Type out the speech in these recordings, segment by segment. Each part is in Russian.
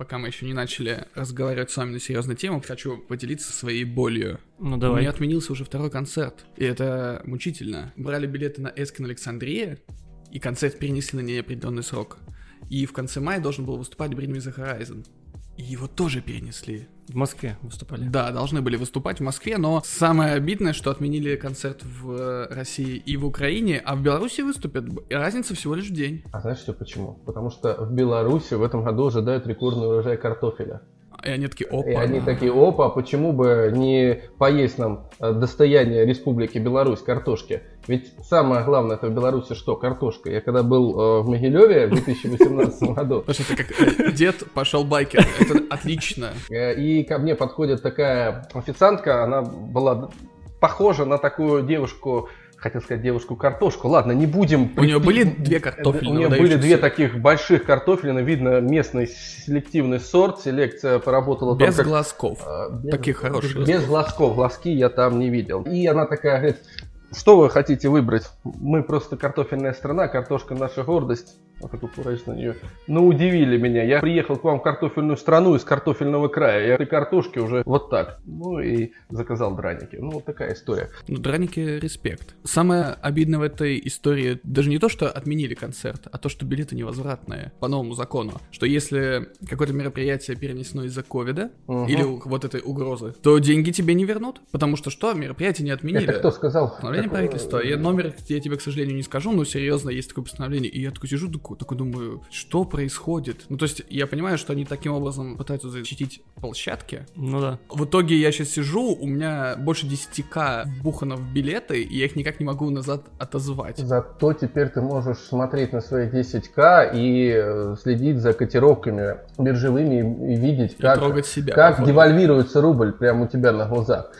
пока мы еще не начали разговаривать с вами на серьезную тему, хочу поделиться своей болью. Ну У давай. меня отменился уже второй концерт, и это мучительно. Брали билеты на Эскин Александрия, и концерт перенесли на неопределенный срок. И в конце мая должен был выступать Bring Me The Horizon. И его тоже перенесли. В Москве выступали. Да, должны были выступать в Москве, но самое обидное, что отменили концерт в э, России и в Украине, а в Беларуси выступят. И разница всего лишь в день. А знаешь что почему? Потому что в Беларуси в этом году ожидают рекордный урожай картофеля. И они такие, опа. И они такие, опа, почему бы не поесть нам э, достояние Республики Беларусь картошки? Ведь самое главное это в Беларуси что? Картошка. Я когда был э, в Могилеве в 2018 году, что это как э, дед пошел байкер. Это отлично. И ко мне подходит такая официантка, она была похожа на такую девушку, хотел сказать девушку-картошку. Ладно, не будем... У нее были две У картофельные нее были две таких больших картофелины, видно местный селективный сорт, селекция поработала Без как... глазков. э, без- Таких хороших. Без глазков, глазки я там не видел. И она такая говорит, что вы хотите выбрать? Мы просто картофельная страна, картошка наша гордость. Вот такой кураж на нее. Ну, удивили меня. Я приехал к вам в картофельную страну из картофельного края. Я этой картошки уже вот так. Ну и заказал драники. Ну, вот такая история. Ну, драники, респект. Самое обидное в этой истории даже не то, что отменили концерт, а то, что билеты невозвратные по новому закону. Что если какое-то мероприятие перенесено из-за ковида Мгм. или вот этой угрозы, то деньги тебе не вернут, потому что что, мероприятие не отменили. Это кто сказал? Постановление Какое- правительства. Я номер я тебе, к сожалению, не скажу, но серьезно, есть такое постановление. И я такой сижу, такой, такой думаю, что происходит? Ну, то есть, я понимаю, что они таким образом пытаются защитить площадки. Ну да. В итоге я сейчас сижу, у меня больше 10к вбухано в билеты, и я их никак не могу назад отозвать. Зато теперь ты можешь смотреть на свои 10к и э, следить за котировками биржевыми и, видеть, И как, трогать себя. как походу. девальвируется рубль прямо у тебя на глазах.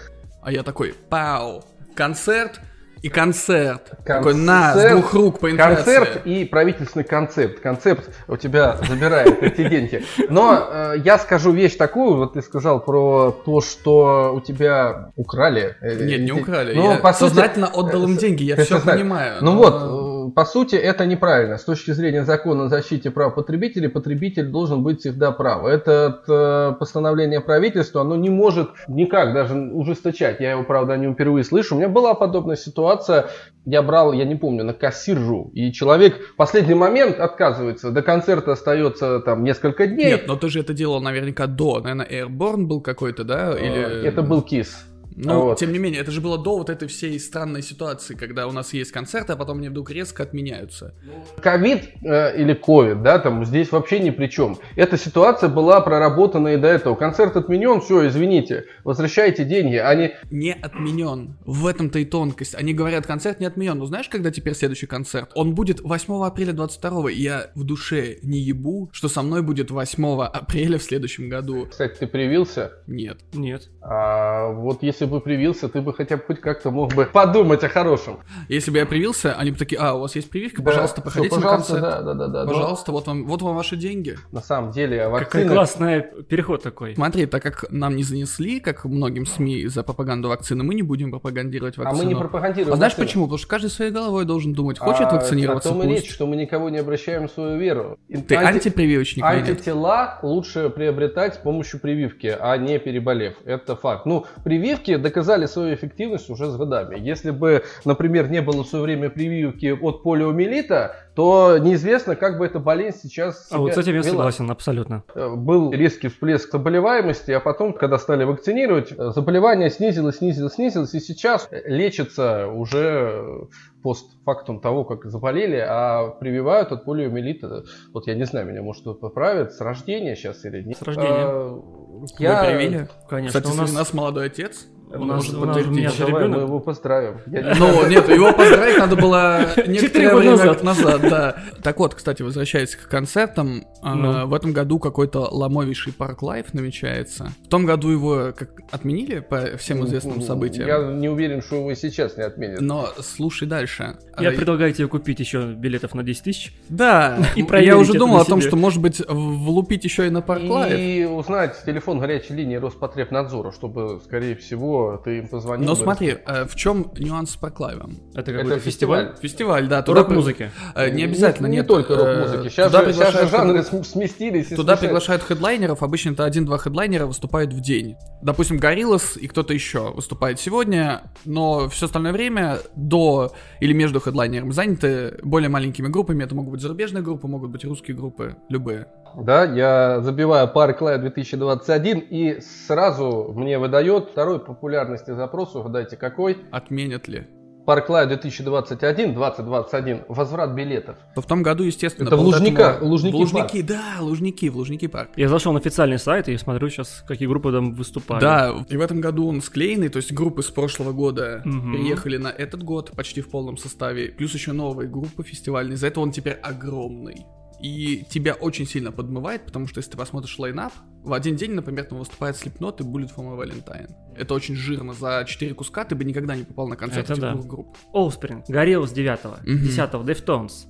А я такой, пау, концерт и концерт. Такой, на, с Концерт, двух рук по инфляции. Концерт и правительственный концепт. Концепт у тебя забирает эти деньги. Но э, я скажу вещь такую, вот ты сказал про то, что у тебя украли. э, Нет, не эти- украли. Ну, я по сути, сознательно отдал им деньги, я все сознательно. понимаю. Ну но- вот, э, по сути, это неправильно. С точки зрения закона о защите прав потребителей, потребитель должен быть всегда прав. Это э, постановление правительства, оно не может никак даже ужесточать. Я его, правда, не впервые слышу. У меня была подобная ситуация. Я брал, я не помню, на кассиржу. И человек в последний момент отказывается. До концерта остается там несколько дней. Нет, но ты же это делал наверняка до. Наверное, Airborne был какой-то, да? Или... Э, Это был кис. Ну, Вот. тем не менее, это же было до вот этой всей странной ситуации, когда у нас есть концерты, а потом они вдруг резко отменяются. Ковид э, или ковид, да, там здесь вообще ни при чем. Эта ситуация была проработана и до этого. Концерт отменен, все, извините, возвращайте деньги. Они Не отменен. В этом-то и тонкость. Они говорят, концерт не отменен. Ну знаешь, когда теперь следующий концерт? Он будет 8 апреля 22 и я в душе не ебу, что со мной будет 8 апреля в следующем году. Кстати, ты привился. Нет. Нет. А вот если бы привился, ты бы хотя бы хоть как-то мог бы подумать о хорошем. Если бы я привился, они бы такие, а, у вас есть прививка, Да, пожалуйста, всё, походите пожалуйста, на концерт. Да, да, да, да. Но Пожалуйста, вот вам, вот вам ваши деньги. на самом деле Какой вакцины... классный переход такой. Смотри, так как нам не занесли, как многим СМИ за пропаганду вакцины, мы не будем пропагандировать А вакцину. мы не пропагандируем А знаешь почему? Потому что каждый своей головой должен думать, хочет А, вакцинироваться, О том и речь, что мы никого не обращаем в свою веру. Ты Анти- антипрививочник или нет? Антитела лучше приобретать с помощью прививки, а не переболев. Это факт. Ну, прививки доказали свою эффективность уже с годами. Если бы, например, не было в свое время прививки от полиомиелита, то неизвестно, как бы эта болезнь сейчас А вот с этим я вела. согласен, абсолютно. Э, Был резкий всплеск заболеваемости, а потом, когда стали вакцинировать, э, заболевание снизилось, снизилось, снизилось, и сейчас э, лечится уже постфактум того, как заболели, а прививают от полиомиелита. Вот я не знаю, меня может кто-то поправит, с рождения сейчас или нет. С рождения. А, Вы Я... привили? Конечно, Кстати, у нас... у нас молодой отец. У нас- может у нас- у меня Ну, Давай ребенок. мы его поздравим. Ну, нет, его поздравить надо было некоторое время назад. назад, да. Так вот, кстати, возвращаясь к концертам, а, Ну. в этом году какой-то ломовейший парк лайф намечается. В том году его как отменили по всем известным событиям. Я не уверен, что его и сейчас не отменят. Но слушай дальше. Я А, предлагаю тебе купить еще билетов на 10 тысяч. Да, И я уже думал о том, что, может быть, влупить еще и на парк лайф. И узнать телефон горячей линии Роспотребнадзора, чтобы, скорее всего, ты им позвонил. Но смотри, э, в чем нюанс с Парклайвом? Это Это фестиваль. фестиваль? Да. Туда Рок-музыки. э, Не обязательно, не, нет. только э, рок-музыки. Сейчас, туда же, сейчас же жанры см- сместились. Туда приглашают хедлайнеров, обычно это один-два хедлайнера выступают в день. Допустим, Гориллас и кто-то еще выступает сегодня, но все остальное время до или между хедлайнерами заняты более маленькими группами. Это могут быть зарубежные группы, могут быть русские группы, любые. Да, я забиваю Park Live 2021 и сразу мне выдает второй популярности запрос, угадайте какой. Отменят ли? Live 2021, 2021, возврат билетов. То в том году, естественно, Это в был Лужниках, этому- Лужники Лужники, да, Лужники, в Лужники парк. Я зашел на официальный сайт и смотрю сейчас, какие группы там выступали. Да, и в этом году он склеенный, то есть группы с прошлого года Мгм. переехали на этот год почти в полном составе, плюс еще новые группы фестивальные, из-за этого он теперь огромный. И тебя очень сильно подмывает, потому что если ты посмотришь лайнап, в один день, например, там выступает Slipknot и Bullet for my Valentine. Это очень жирно. За 4 куска ты бы никогда не попал на концерт Это этих да. двух групп. Offspring, Горелос 9 Мгм. 10 Deftones.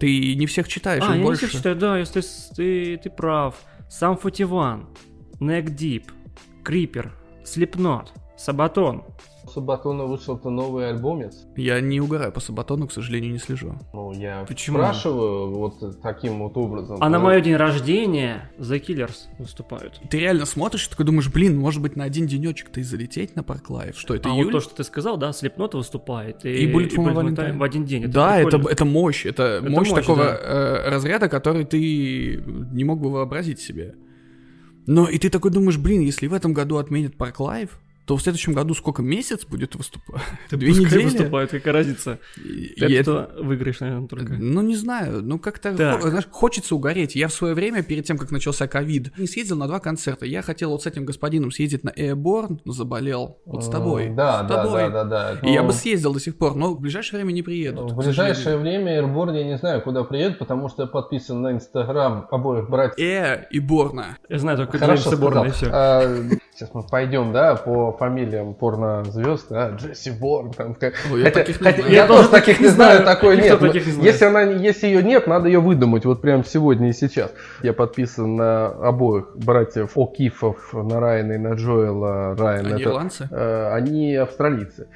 Ты не всех читаешь, А, я не больше. всех читаю, да, если ты, ты прав. Сам 41, Neck Deep, Creeper, Slipknot, Sabaton. У Сабатона вышел-то новый альбомец. Я не угораю по Сабатону, к сожалению, не слежу. Ну, я Почему? спрашиваю вот таким вот образом. А на мое день рождения The Killers выступают. Ты реально смотришь и такой думаешь, блин, может быть на один денечек-то и залететь на Park Live? Что это, а июль? вот то, что ты сказал, да, Slipknot выступает. И Bullet for my Bullet Valentine. в один день. Это да, это, прикольно. это мощь, это, мощь, мощь, такого да. э, разряда, который ты не мог бы вообразить себе. Но и ты такой думаешь, блин, если в этом году отменят Park Live, то в следующем году сколько месяц будет выступать? Две Пускай недели? выступают, какая разница. И- Ты и от это- выиграешь, наверное, только. Ну, не знаю, ну как-то Так. знаешь, хочется угореть. Я в свое время, перед тем, как начался ковид, не съездил на два концерта. Я хотел вот с этим господином съездить на Airborne, но заболел. Вот с тобой. Да, с да, тобой. да, да, да. И я Ну, бы съездил до сих пор, но в ближайшее время не приеду. В ближайшее время Airborne я не знаю, куда приедет, потому что я подписан на Инстаграм обоих братьев. Э и Борна. Я знаю только Хорошо Джеймса Борна и все. Сейчас мы пойдем, да, по фамилиям порнозвезд, да, Джесси Борн. Там, как- Ой, я Хотя- таких не хотя знаю. я Я тоже таких не знаю, такой Никто нет. но таких не знает. Если она, если ее нет, надо ее выдумать. Вот прямо сегодня и сейчас. Я подписан на обоих братьев О'Кифов, на Райана и на Джоэла. Райан Они это- ирландцы? э, они австралийцы.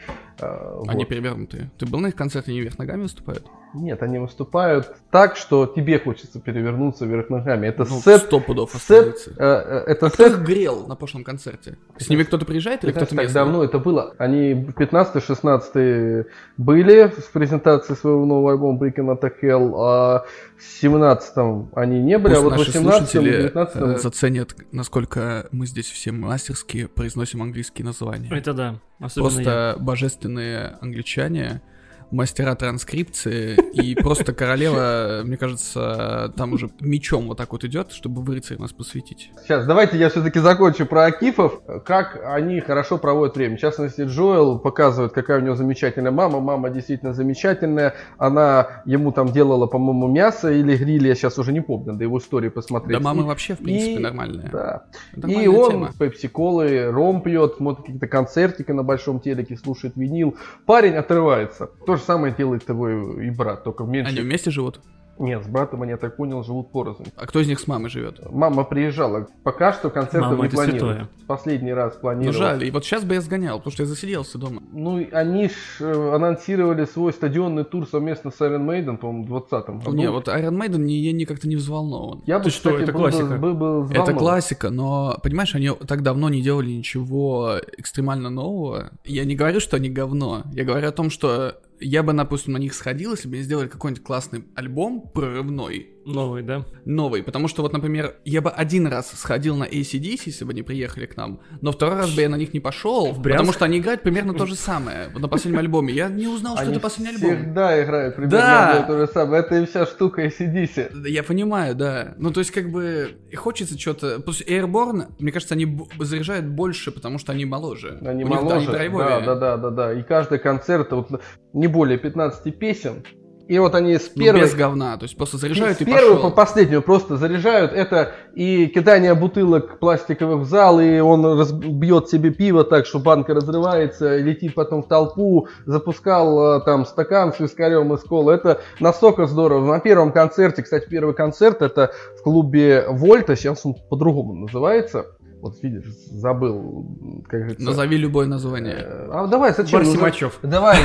Э, Они вот. перевернутые. Ты был на их концерте, они вверх ногами выступают? Нет, они выступают так, что тебе хочется перевернуться вверх ногами. Это Ну, сет. сто пудов сет э, э, это А кто сет их грел на прошлом концерте? С ними кто-то приезжает или кто-то так давно это было. Они 15-16 были с презентацией своего нового альбома Breaking Out of Hell, а в 17 они не были, Пусть а вот в наши 18 слушатели 19 э, заценят, насколько мы здесь все мастерски произносим английские названия. Это да. Особенно я. Просто божественные англичане, мастера транскрипции, и просто королева, мне кажется, там уже мечом вот так вот идет, чтобы в рыцарь нас посвятить. Сейчас, давайте я все-таки закончу про Акифов, как они хорошо проводят время. В частности, Джоэл показывает, какая у него замечательная мама. Мама действительно замечательная. Она ему там делала, по-моему, мясо или гриль, я сейчас уже не помню, надо его историю посмотреть. Да мамы И- вообще, в принципе, и- нормальные. Да. И Нормальная он тема. пепси-колы, ром пьет, смотрит какие-то концертики на большом телеке, слушает винил. Парень отрывается. То же самое делает твой и брат, только меньше. Они вместе живут? Нет, с братом, они, я так понял, живут порознь. А кто из них с мамой живет? Мама приезжала. Пока что концертов Мама, не это планирует. святое. Последний раз Ну планировал. жаль, и вот сейчас бы я сгонял, потому что я засиделся дома. Ну, они ж э, анонсировали свой стадионный тур совместно с Iron Maiden, по-моему, в 20-м. году. Не, вот Iron Maiden не- я никак-то не взволнован. Я бы, Ты что, кстати, это был бы- классика. был бы Это взволнован. классика, но, понимаешь, они так давно не делали ничего экстремально нового. Я не говорю, что они говно. Я говорю о том, что я бы, допустим, на них сходил, если бы они сделали какой-нибудь классный альбом прорывной, Новый, да? новый. Потому что вот, например, я бы один раз сходил на ACDC, если бы они приехали к нам, но второй раз бы я на них не пошел, потому что они играют примерно то же самое вот на последнем альбоме. Я не узнал, что Они это последний альбом. всегда играют примерно Да. то же самое. Это и вся штука ACDC. Я понимаю, да. Ну, то есть, как бы, хочется что-то... Что Airborne, мне кажется, они заряжают больше, потому что они моложе. Они У них, да, моложе. драйвовее. да, да, да, да, да. И каждый концерт вот не более 15 песен. И вот они с Ну, первой без говна, то есть просто заряжают с и первого по пошел. последнюю просто заряжают. Это и кидание бутылок пластиковых в зал, и он разбьет себе пиво так, что банка разрывается, и летит потом в толпу, запускал э, там стакан с вискарем из колы. Это настолько здорово. На первом концерте, кстати, первый концерт, это в клубе Вольта, сейчас он по-другому называется. Вот видишь, забыл, как говорится. Назови любое название. Э, А давай, зачем? Барси наза- Мачев. Давай,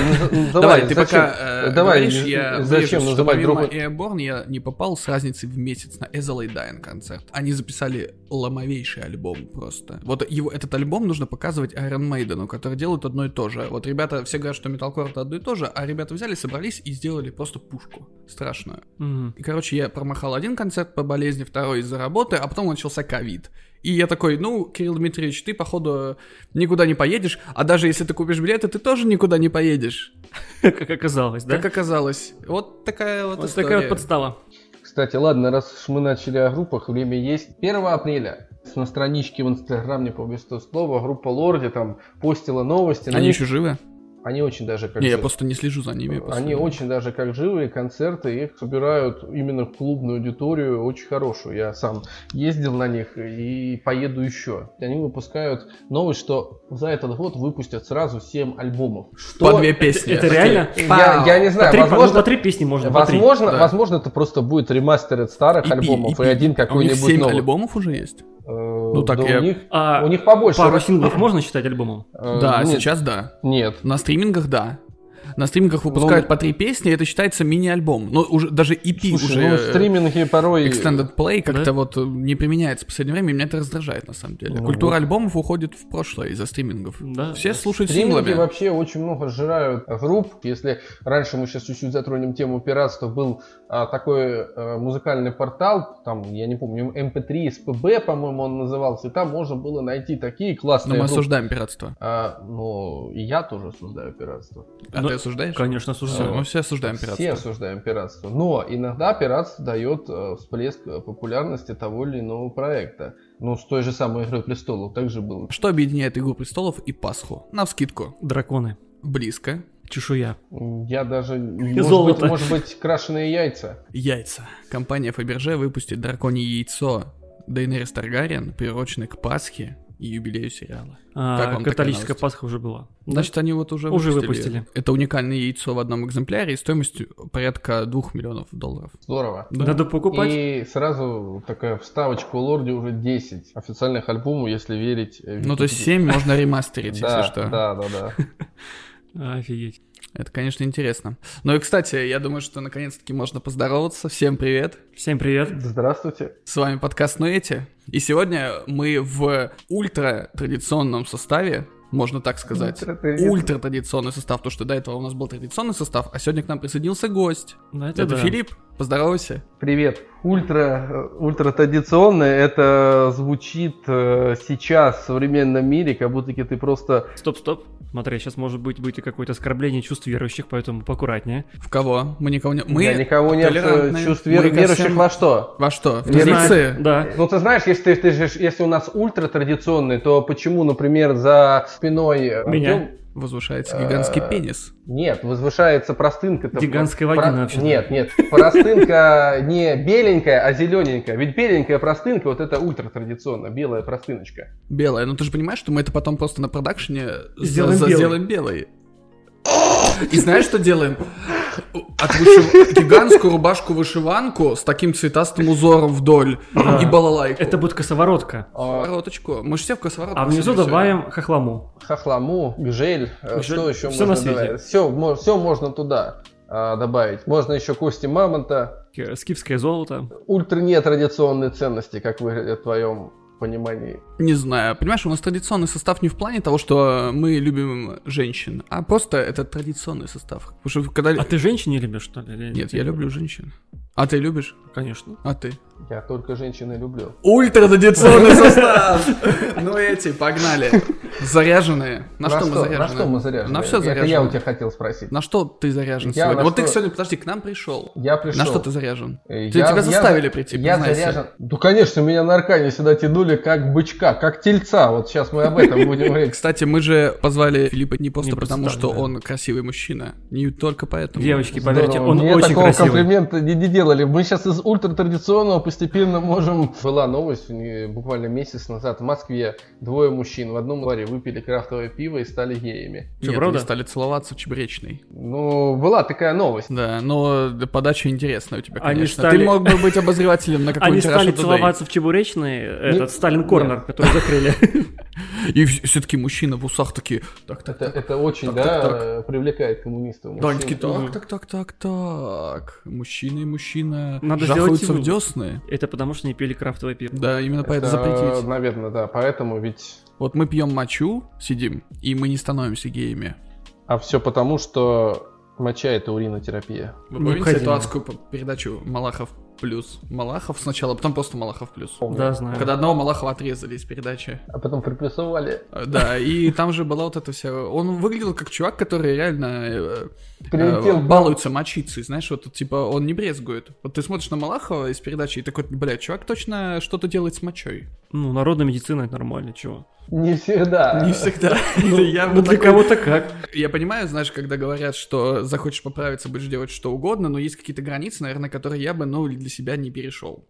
Давай, ты пока э, Давай, говоришь, з- я зачем что помимо Airborne я не попал с разницей в месяц на Ezra Dying концерт. Они записали ломовейший альбом просто. Вот его, этот альбом нужно показывать Iron Maiden, который делают одно и то же. Вот ребята все говорят, что металкор это одно и то же, а ребята взяли, собрались и сделали просто пушку страшную. И, короче, я промахал один концерт по болезни, второй из-за работы, а потом начался ковид. И я такой, ну, Кирилл Дмитриевич, ты, походу, никуда не поедешь, а даже если ты купишь билеты, ты тоже никуда не поедешь. Как оказалось, да? Как оказалось. Вот такая вот, Вот история. такая вот подстава. Кстати, ладно, раз уж мы начали о группах, время есть. 1 апреля на страничке в Инстаграм, не помню что слово, группа Лорди там постила новости. но Они не- еще живы? Они очень даже как Не, я просто не слежу за ними. Они очень даже как живые концерты, их собирают именно в клубную аудиторию очень хорошую. Я сам ездил на них и поеду еще. Они выпускают новость, что за этот год выпустят сразу 7 альбомов. Что... По две песни. Это реально? Я, я не По знаю, три, по- ну, возможно, по три песни можно. по три. возможно, да. возможно, это просто будет ремастер от старых EP, альбомов и EP. один А у них какой-нибудь 7 новый. альбомов уже есть? Ну так да, я- у, них, А у них побольше. пару синглов можно считать альбомом? Э, да, нет, сейчас да. Нет. На стримингах да. На стримингах выпускают Ну, по три песни, это считается мини-альбом. Но уже даже EP Слушай, уже... ну стриминги порой... Extended Play как-то Да? вот э, не применяется в последнее время, и меня это раздражает на самом деле. Ну, Культура вот. альбомов уходит в прошлое из-за стримингов. Да. Все слушают Стриминги синглами. вообще очень много сжирают групп. Если раньше мы сейчас чуть-чуть затронем тему пиратства, был а, такой а, музыкальный портал, там, я не помню, MP3 SPB, по-моему, он назывался, и там можно было найти такие Но классные мы группы. осуждаем пиратство. А, ну, и я тоже осуждаю пиратство. А Ну, ты осуждаешь? Конечно, Всё, осуждаю. мы все осуждаем пиратство. Все осуждаем пиратство. Но иногда пиратство дает э, всплеск э, популярности того или иного проекта. Ну, с той же самой Игрой Престолов также было. Что объединяет Игру Престолов и Пасху? Навскидку. Драконы. Близко. Чешуя. Я даже, может золото. быть, может быть, крашеные яйца. Яйца. Компания Фаберже выпустит драконье яйцо Дейнерис Таргариен, приуроченное к Пасхе и юбилею сериала. А, католическая? Пасха уже была. Значит, они вот уже, Уже выпустили. выпустили. Это уникальное яйцо в одном экземпляре и стоимостью порядка 2 миллионов долларов. Здорово. Да. Надо покупать. И сразу такая вставочка у Лорди уже 10 официальных альбомов, если верить. э, Ну, то есть Википедии. 7 можно ремастерить, если что. Да, да, да. Офигеть. Это, конечно, интересно. Ну и, кстати, я думаю, что наконец-таки можно поздороваться. Всем привет. Всем привет. Здравствуйте. С вами подкаст «Нуэти». И сегодня мы в ультра-традиционном составе, можно так сказать. Ультра-традиционный. Ультра-традиционный состав, потому что до этого у нас был традиционный состав, а сегодня к нам присоединился гость. Да, Это, да. Филипп. Поздоровайся. Привет. Ультра, э, ультра традиционное, это звучит э, сейчас в современном мире, как будто ты просто... Стоп, стоп. Смотри, сейчас может быть будет и какое-то оскорбление чувств верующих, поэтому поаккуратнее. В кого? Мы никого не... Мы Я никого нет э, чувств вер- верующих всем- во что? Во что? В Не традиции? Да. Ну, ты знаешь, если, ты, же- если у нас ультра традиционный, то почему, например, за спиной... Меня. Артём- Возвышается гигантский Э, пенис. Нет, возвышается простынка. Гигантская вагина вообще. Нет, нет, простынка не беленькая, а зелененькая. Ведь беленькая простынка, вот это ультра традиционно, белая простыночка. Белая. Ну ты же понимаешь, что мы это потом просто на продакшене за- Сделаем белой. И знаешь, что делаем? От вышив- Гигантскую рубашку-вышиванку с таким цветастым узором вдоль и балалайку. Это будет косоворотка. А, Косовороточку. Мы же все в косоворотку. А внизу добавим хохлому. Хохлому, гжель, э, Гжель, что еще на можно добавить? Все, все можно туда а, добавить. Можно еще кости мамонта. Э, Скифское золото. Ультра нетрадиционные ценности, как вы в твоем понимании. Не знаю. Понимаешь, у нас традиционный состав не в плане того, что мы любим женщин, а просто это традиционный состав. Потому что когда... А ты женщин не любишь, что ли? или Нет, я люблю женщин. А ты любишь? Конечно. А ты? Я только женщины люблю. Ультра традиционный состав! Ну эти, погнали. Заряженные. На что мы заряжены? На что мы заряжены? На все Это я у заряжены. тебя хотел спросить. На что ты заряжен сегодня? Вот ты сегодня, подожди, к нам пришел. Я пришел. На что ты заряжен? Э, тебя заставили прийти, Я заряжен. Ну, конечно, меня на аркане сюда тянули как бычка, как тельца. Вот сейчас мы об этом будем говорить. Кстати, мы же позвали Филиппа не просто потому, что он красивый мужчина. Не только поэтому. Девочки, поверьте, он Мне очень такого красивый. комплимента не, не делали. Мы сейчас из ультратрадиционного постепенно можем... Была новость буквально месяц назад в Москве. Двое мужчин в одном баре выпили крафтовое пиво и стали геями. Что, Нет, правда? стали целоваться в Чебречной. Ну, была такая новость. Да, но подача интересная у тебя, конечно. Они стали... Ты мог бы быть обозревателем на какой-нибудь Они стали целоваться в Чебуречной, этот Сталин Корнер, который закрыли. И все-таки мужчины в усах такие, так, так, это, это очень, так, да, так, так. привлекает коммунистов. Да, они такие, так, так, так, так, так, мужчина и мужчина Надо жахаются в десны. Это потому, что не пили крафтовое пиво. Да, именно поэтому запретить. Наверное, да, поэтому ведь... Вот мы пьем мочу, сидим, и мы не становимся геями. А все потому, что моча это уринотерапия. Вы помните эту адскую передачу Малахов плюс Малахов сначала, а потом просто Малахов плюс. Да, знаю. Когда одного Малахова отрезали из передачи. А потом приплюсовали. Э, да, и там же была вот эта вся... Он выглядел как чувак, который реально э, Прилетел, э, балуется мочицей, знаешь, вот типа он не брезгует. Вот ты смотришь на Малахова из передачи и такой, блядь, чувак точно что-то делает с мочой. Ну, народная медицина это нормально, чего? Не всегда. Не всегда. Ну, я ну для кого-то как. Я понимаю, знаешь, когда говорят, что захочешь поправиться, будешь делать что угодно, но есть какие-то границы, наверное, которые я бы, ну, для себя не перешел.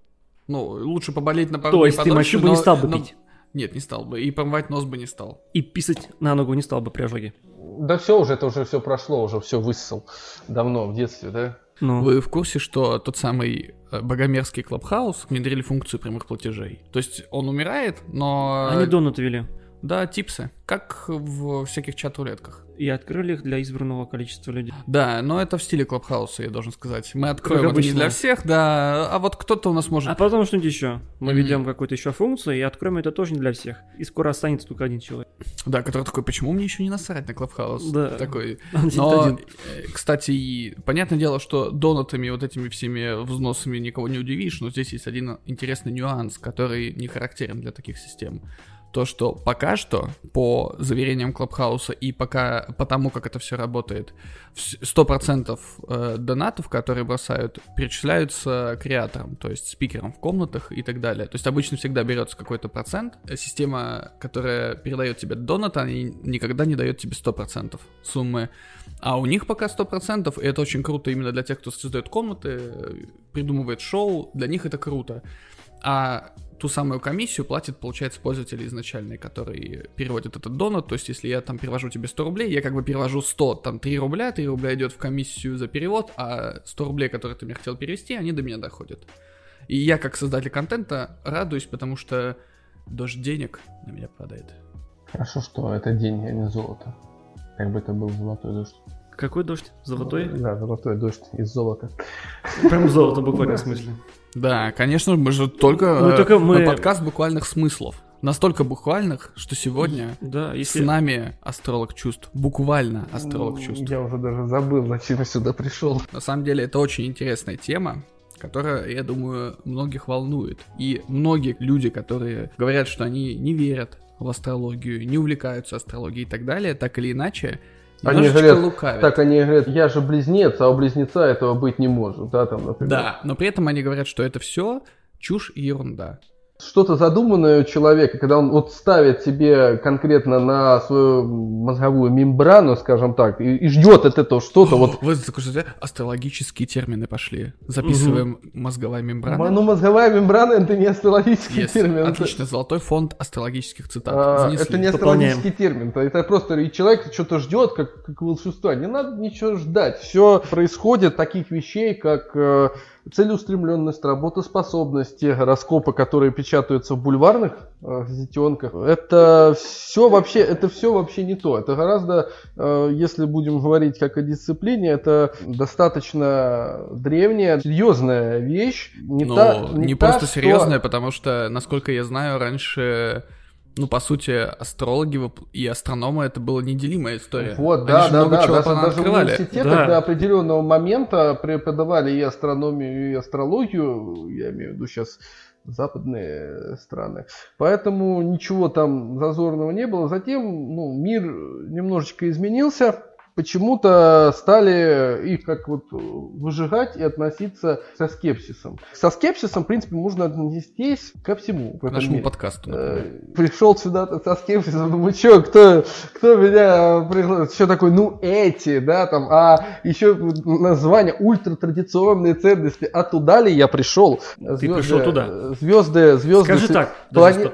Ну, лучше поболеть на пару То есть ты мочу бы не стал бы пить? Нет, не стал бы. И промывать нос бы не стал. И писать на ногу не стал бы при ожоге? Да все уже, это уже все прошло, уже все высосал давно, в детстве, да? Ну. Вы в курсе, что тот самый э, богомерзкий Клабхаус внедрили функцию прямых платежей? То есть он умирает, но... Они донат ввели. Да, типсы, как в всяких чат-рулетках. И открыли их для избранного количества людей. Да, но это в стиле Клабхауса, я должен сказать. Мы откроем это не для всех, да, а вот кто-то у нас может... А потом что-нибудь еще. Мы mm-hmm. ведем какую-то еще функцию и откроем это тоже не для всех. И скоро останется только один человек. Да, который такой, почему мне еще не насрать на Клабхаус? Да. Такой. Но. Э, кстати, понятное дело, что донатами, вот этими всеми взносами никого не удивишь, но здесь есть один интересный нюанс, который не характерен для таких систем то, что пока что, по заверениям Клабхауса и пока по тому, как это все работает, 100% э, донатов, которые бросают, перечисляются креаторам, то есть спикерам в комнатах и так далее. То есть обычно всегда берется какой-то процент. Система, которая передает тебе донат, она никогда не дает тебе 100% суммы. А у них пока 100%, и это очень круто именно для тех, кто создает комнаты, придумывает шоу, для них это круто. А ту самую комиссию платит, получается, пользователь изначальный, который переводит этот донат. То есть, если я там перевожу тебе 100 рублей, я как бы перевожу 100, там 3 рубля, 3 рубля идет в комиссию за перевод, а 100 рублей, которые ты мне хотел перевести, они до меня доходят. И я, как создатель контента, радуюсь, потому что дождь денег на меня падает. Хорошо, что это деньги, а не золото. Как бы это был золотой дождь. Какой дождь? Золотой? Да, золотой дождь из золота. Прям золото в буквальном смысле. Да, конечно, мы же только, мы только мы... подкаст буквальных смыслов. Настолько буквальных, что сегодня да, если... с нами астролог чувств. Буквально астролог чувств. Я уже даже забыл, зачем я сюда пришел. На самом деле это очень интересная тема, которая, я думаю, многих волнует. И многие люди, которые говорят, что они не верят в астрологию, не увлекаются астрологией и так далее, так или иначе, они говорят, лукавят. так они говорят, я же близнец, а у близнеца этого быть не может, да, там, например. Да, но при этом они говорят, что это все чушь и ерунда что-то задуманное у человека, когда он вот ставит себе конкретно на свою мозговую мембрану, скажем так, и, и ждет от этого что-то. Вот... Вы такой, астрологические термины пошли. Записываем угу. мозговая мембрана. Ну, мозговая мембрана это не астрологический yes. термин. Отлично, золотой фонд астрологических цитат. А, это не астрологический термин. Это просто и человек что-то ждет, как, как волшебство. Не надо ничего ждать. Все происходит таких вещей, как э, целеустремленность, работоспособность, гороскопы, которые печатаются в бульварных э, газетенках, это все вообще, это все вообще не то. Это гораздо, э, если будем говорить как о дисциплине, это достаточно древняя, серьезная вещь. Не, ну, та, не, не та, просто что... серьезная, потому что, насколько я знаю, раньше ну, по сути, астрологи и астрономы это была неделимая история. Вот, да, да, да, даже, даже в университетах да. до определенного момента преподавали и астрономию, и астрологию, я имею в виду сейчас западные страны. Поэтому ничего там зазорного не было. Затем ну, мир немножечко изменился. Почему-то стали их как вот выжигать и относиться со скепсисом. Со скепсисом, в принципе, можно отнестись ко всему. К нашему мире. подкасту. Э, пришел сюда со скепсисом, думаю, что, кто, кто меня пригласил? Что такое, ну, эти, да, там, а еще название ультратрадиционные ценности. А туда ли я пришел? Ты пришел туда. Звезды, звезды. Скажи так. Плане...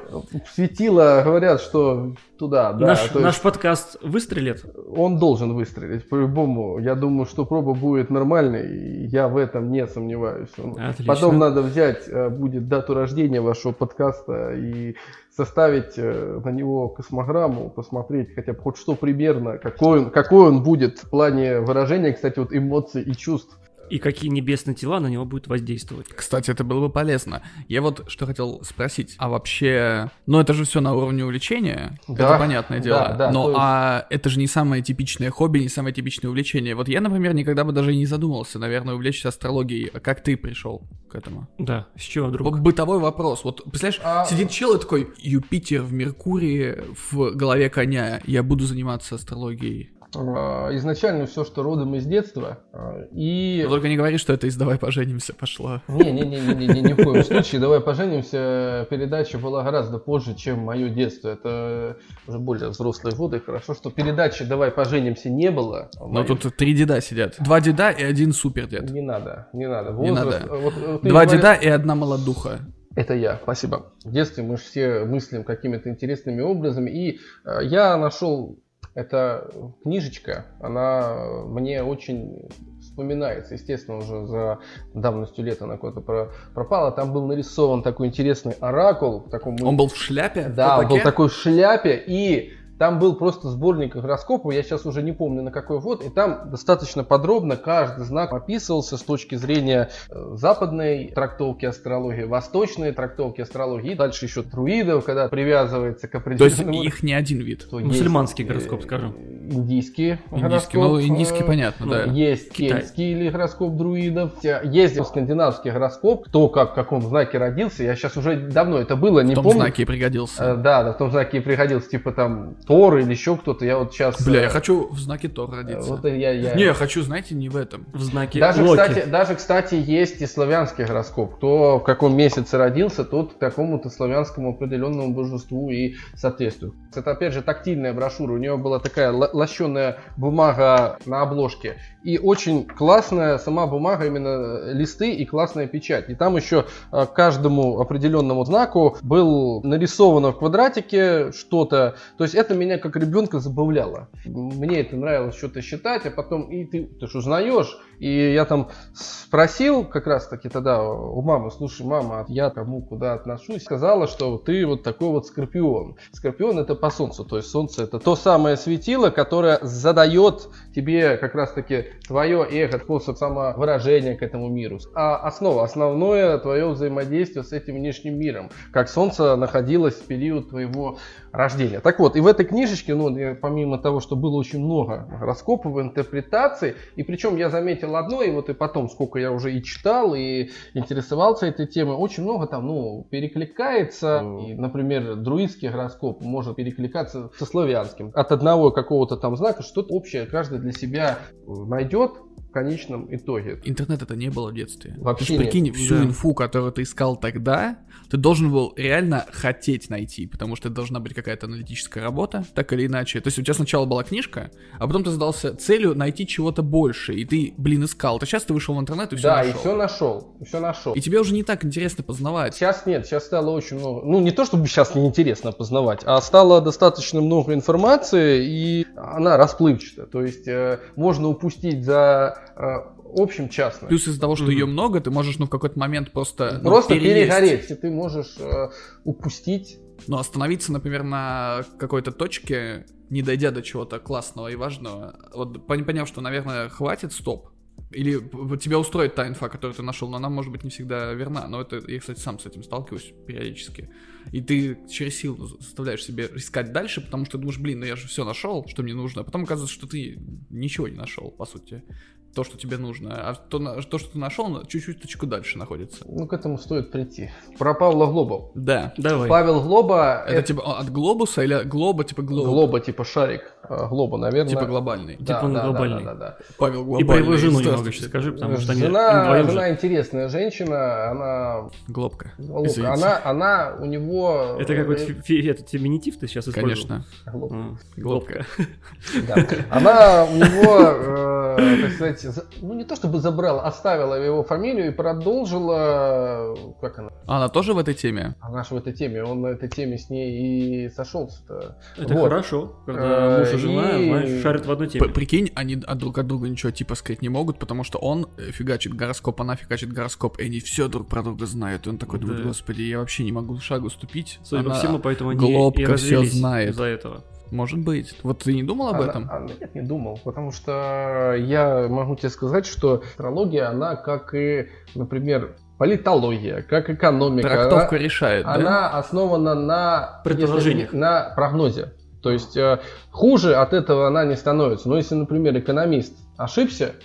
Светила говорят, что туда, да. Наш, наш есть... подкаст выстрелит? Он должен выстрелить, по-любому. Я думаю, что проба будет нормальной, я в этом не сомневаюсь. Отлично. Потом надо взять, э, будет дату рождения вашего подкаста и составить э, на него космограмму, посмотреть хотя бы хоть что примерно, какой он, какой он будет в плане выражения, кстати, вот эмоций и чувств и какие небесные тела на него будут воздействовать. Кстати, это было бы полезно. Я вот что хотел спросить, а вообще, ну это же все на уровне увлечения, да, это понятное дело, да, да, но есть... а это же не самое типичное хобби, не самое типичное увлечение. Вот я, например, никогда бы даже и не задумывался, наверное, увлечься астрологией. А как ты пришел к этому? Да, с чего вдруг? Бытовой вопрос. Вот, представляешь, а... сидит чел и такой, Юпитер в Меркурии в голове коня, я буду заниматься астрологией. А, изначально все, что родом из детства. А, и... Только не говори, что это из «Давай поженимся» пошло. Не-не-не, ни в коем случае. «Давай поженимся» передача была гораздо позже, чем мое детство. Это уже более взрослые годы. Хорошо, что передачи «Давай поженимся» не было. Но тут три деда сидят. Два деда и один супер дед. Не надо, не надо. Возраст... Не надо. Вот, Два говоришь... деда и одна молодуха. Это я, спасибо. В детстве мы все мыслим какими-то интересными образами. И э, я нашел эта книжечка, она мне очень вспоминается. Естественно, уже за давностью лет она куда-то пропала. Там был нарисован такой интересный оракул. В таком... Он был в шляпе? Да, он был такой в шляпе. И там был просто сборник гороскопов, я сейчас уже не помню на какой год, и там достаточно подробно каждый знак описывался с точки зрения э, западной трактовки астрологии, восточной трактовки астрологии, и дальше еще друидов, когда привязывается к определенному... То есть их не один вид? Мусульманский гороскоп, скажем. Индийский, индийский гороскоп. Ну, индийский понятно, ну, да. Есть Китай. кельтский или гороскоп друидов, есть скандинавский гороскоп, кто как в каком знаке родился, я сейчас уже давно это было, не помню. В том помню. знаке и пригодился. Э, да, да, в том знаке и пригодился, типа там Тор или еще кто-то. Я вот сейчас... Бля, я э, хочу в знаке Тор родиться. Вот я, я... Не, я хочу, знаете, не в этом. В знаке даже, Локи. Кстати, даже, кстати, есть и славянский гороскоп. Кто в каком месяце родился, тот к какому-то славянскому определенному божеству и соответствует. Это, опять же, тактильная брошюра. У нее была такая лощеная бумага на обложке. И очень классная сама бумага, именно э, листы и классная печать. И там еще э, каждому определенному знаку был нарисовано в квадратике что-то. То есть это меня как ребенка забавляло. Мне это нравилось что-то считать, а потом и ты, ты же узнаешь. И я там спросил как раз таки тогда у мамы, слушай, мама, я кому куда отношусь, сказала, что ты вот такой вот скорпион. Скорпион это по солнцу, то есть солнце это то самое светило, которое задает тебе как раз таки твое эго, способ самовыражения к этому миру. А основа, основное твое взаимодействие с этим внешним миром, как солнце находилось в период твоего рождения. Так вот, и в этой книжечке, ну, помимо того, что было очень много гороскопов, интерпретаций, и причем я заметил одно, и вот и потом, сколько я уже и читал, и интересовался этой темой, очень много там, ну, перекликается. И, например, друидский гороскоп может перекликаться со славянским. От одного какого-то там знака что-то общее каждый для себя найдет, в конечном итоге. Интернет это не было в детстве. Вообще ты прикинь, нет. всю да. инфу, которую ты искал тогда, ты должен был реально хотеть найти, потому что это должна быть какая-то аналитическая работа, так или иначе. То есть у тебя сначала была книжка, а потом ты задался целью найти чего-то больше, и ты, блин, искал. То сейчас ты вышел в интернет и все да, нашел. Да, и все нашел, и все нашел. И тебе уже не так интересно познавать. Сейчас нет, сейчас стало очень много. Ну, не то, чтобы сейчас не интересно познавать, а стало достаточно много информации, и она расплывчата. То есть э, можно упустить за э, общем частным. Плюс из-за того, что mm-hmm. ее много, ты можешь ну, в какой-то момент просто... Ну, просто перегореть, и ты можешь э, упустить. Но остановиться, например, на какой-то точке, не дойдя до чего-то классного и важного, вот поняв, что, наверное, хватит, стоп, или тебя устроит та инфа, которую ты нашел, но она может быть не всегда верна. Но это я, кстати, сам с этим сталкиваюсь периодически. И ты через силу заставляешь себе искать дальше, потому что думаешь, блин, ну я же все нашел, что мне нужно. А потом оказывается, что ты ничего не нашел, по сути то, что тебе нужно, а то, то что ты нашел, чуть-чуть точку дальше находится. Ну, к этому стоит прийти. Про Павла Глоба. Да, давай. Павел Глоба... Это, это... типа от глобуса или глоба типа глоба? Глоба типа шарик. Э, Глоба, наверное. Типа глобальный. Да, Типа он да, да, глобальный. да, да, да. Павел И глобальный. про его жену немного еще скажи, потому что они Жена, же. жена интересная женщина, она, Глобка. Извините. она, она у него... Это как вот э, фе- фе- этот феминитив ты сейчас использовал? Конечно. Глоб. А, Глобка. Да. Она у него, э, так сказать, за- ну не то чтобы забрала, оставила его фамилию и продолжила, как она, А она тоже в этой теме? она же в этой теме, он на этой теме с ней и сошелся-то. Это Вот. хорошо, когда Э, муж и жена, знаешь, шарят в одной теме. Прикинь, они от друг от друга ничего типа сказать не могут, потому что он э, фигачит гороскоп, она фигачит гороскоп, и они все друг про друга знают. И он такой думает, Да. господи, я вообще не могу шагу ступить. Судя по Она- всему, поэтому они Глобка развелись знает. из-за этого. Может быть. Вот ты не думал об Она- этом? она- нет, не думал, потому что я могу тебе сказать, что астрология, она как и, например, политология, как экономика, Трактовка она, решает, да? она основана на Предположениях. на прогнозе. То есть э, хуже от этого она не становится. Но если, например, экономист ошибся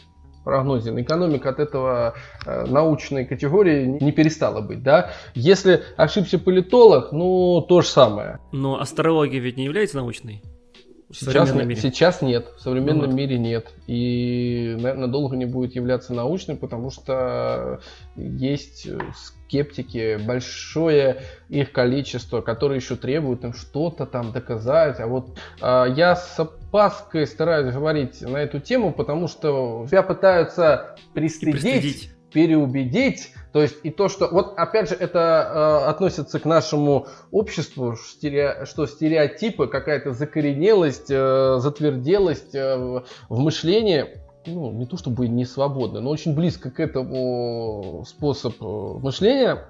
в прогнозе, экономика от этого э, научной категории не перестала быть. Да? Если ошибся политолог, ну то же самое. Но астрология ведь не является научной. Сейчас, мире. сейчас нет, в современном Ну мире нет. И, наверное, долго не будет являться научной, потому что есть э, скептики, большое их количество, которые еще требуют им что-то там доказать. А вот а, я с опаской стараюсь говорить на эту тему, потому что тебя пытаются пристыдить, Пристыдить. переубедить. То есть и то, что... Вот опять же это э, относится к нашему обществу, что стереотипы, какая-то закоренелость, э, затверделость э, в мышлении, ну, не то чтобы не свободно, но очень близко к этому способ э, мышления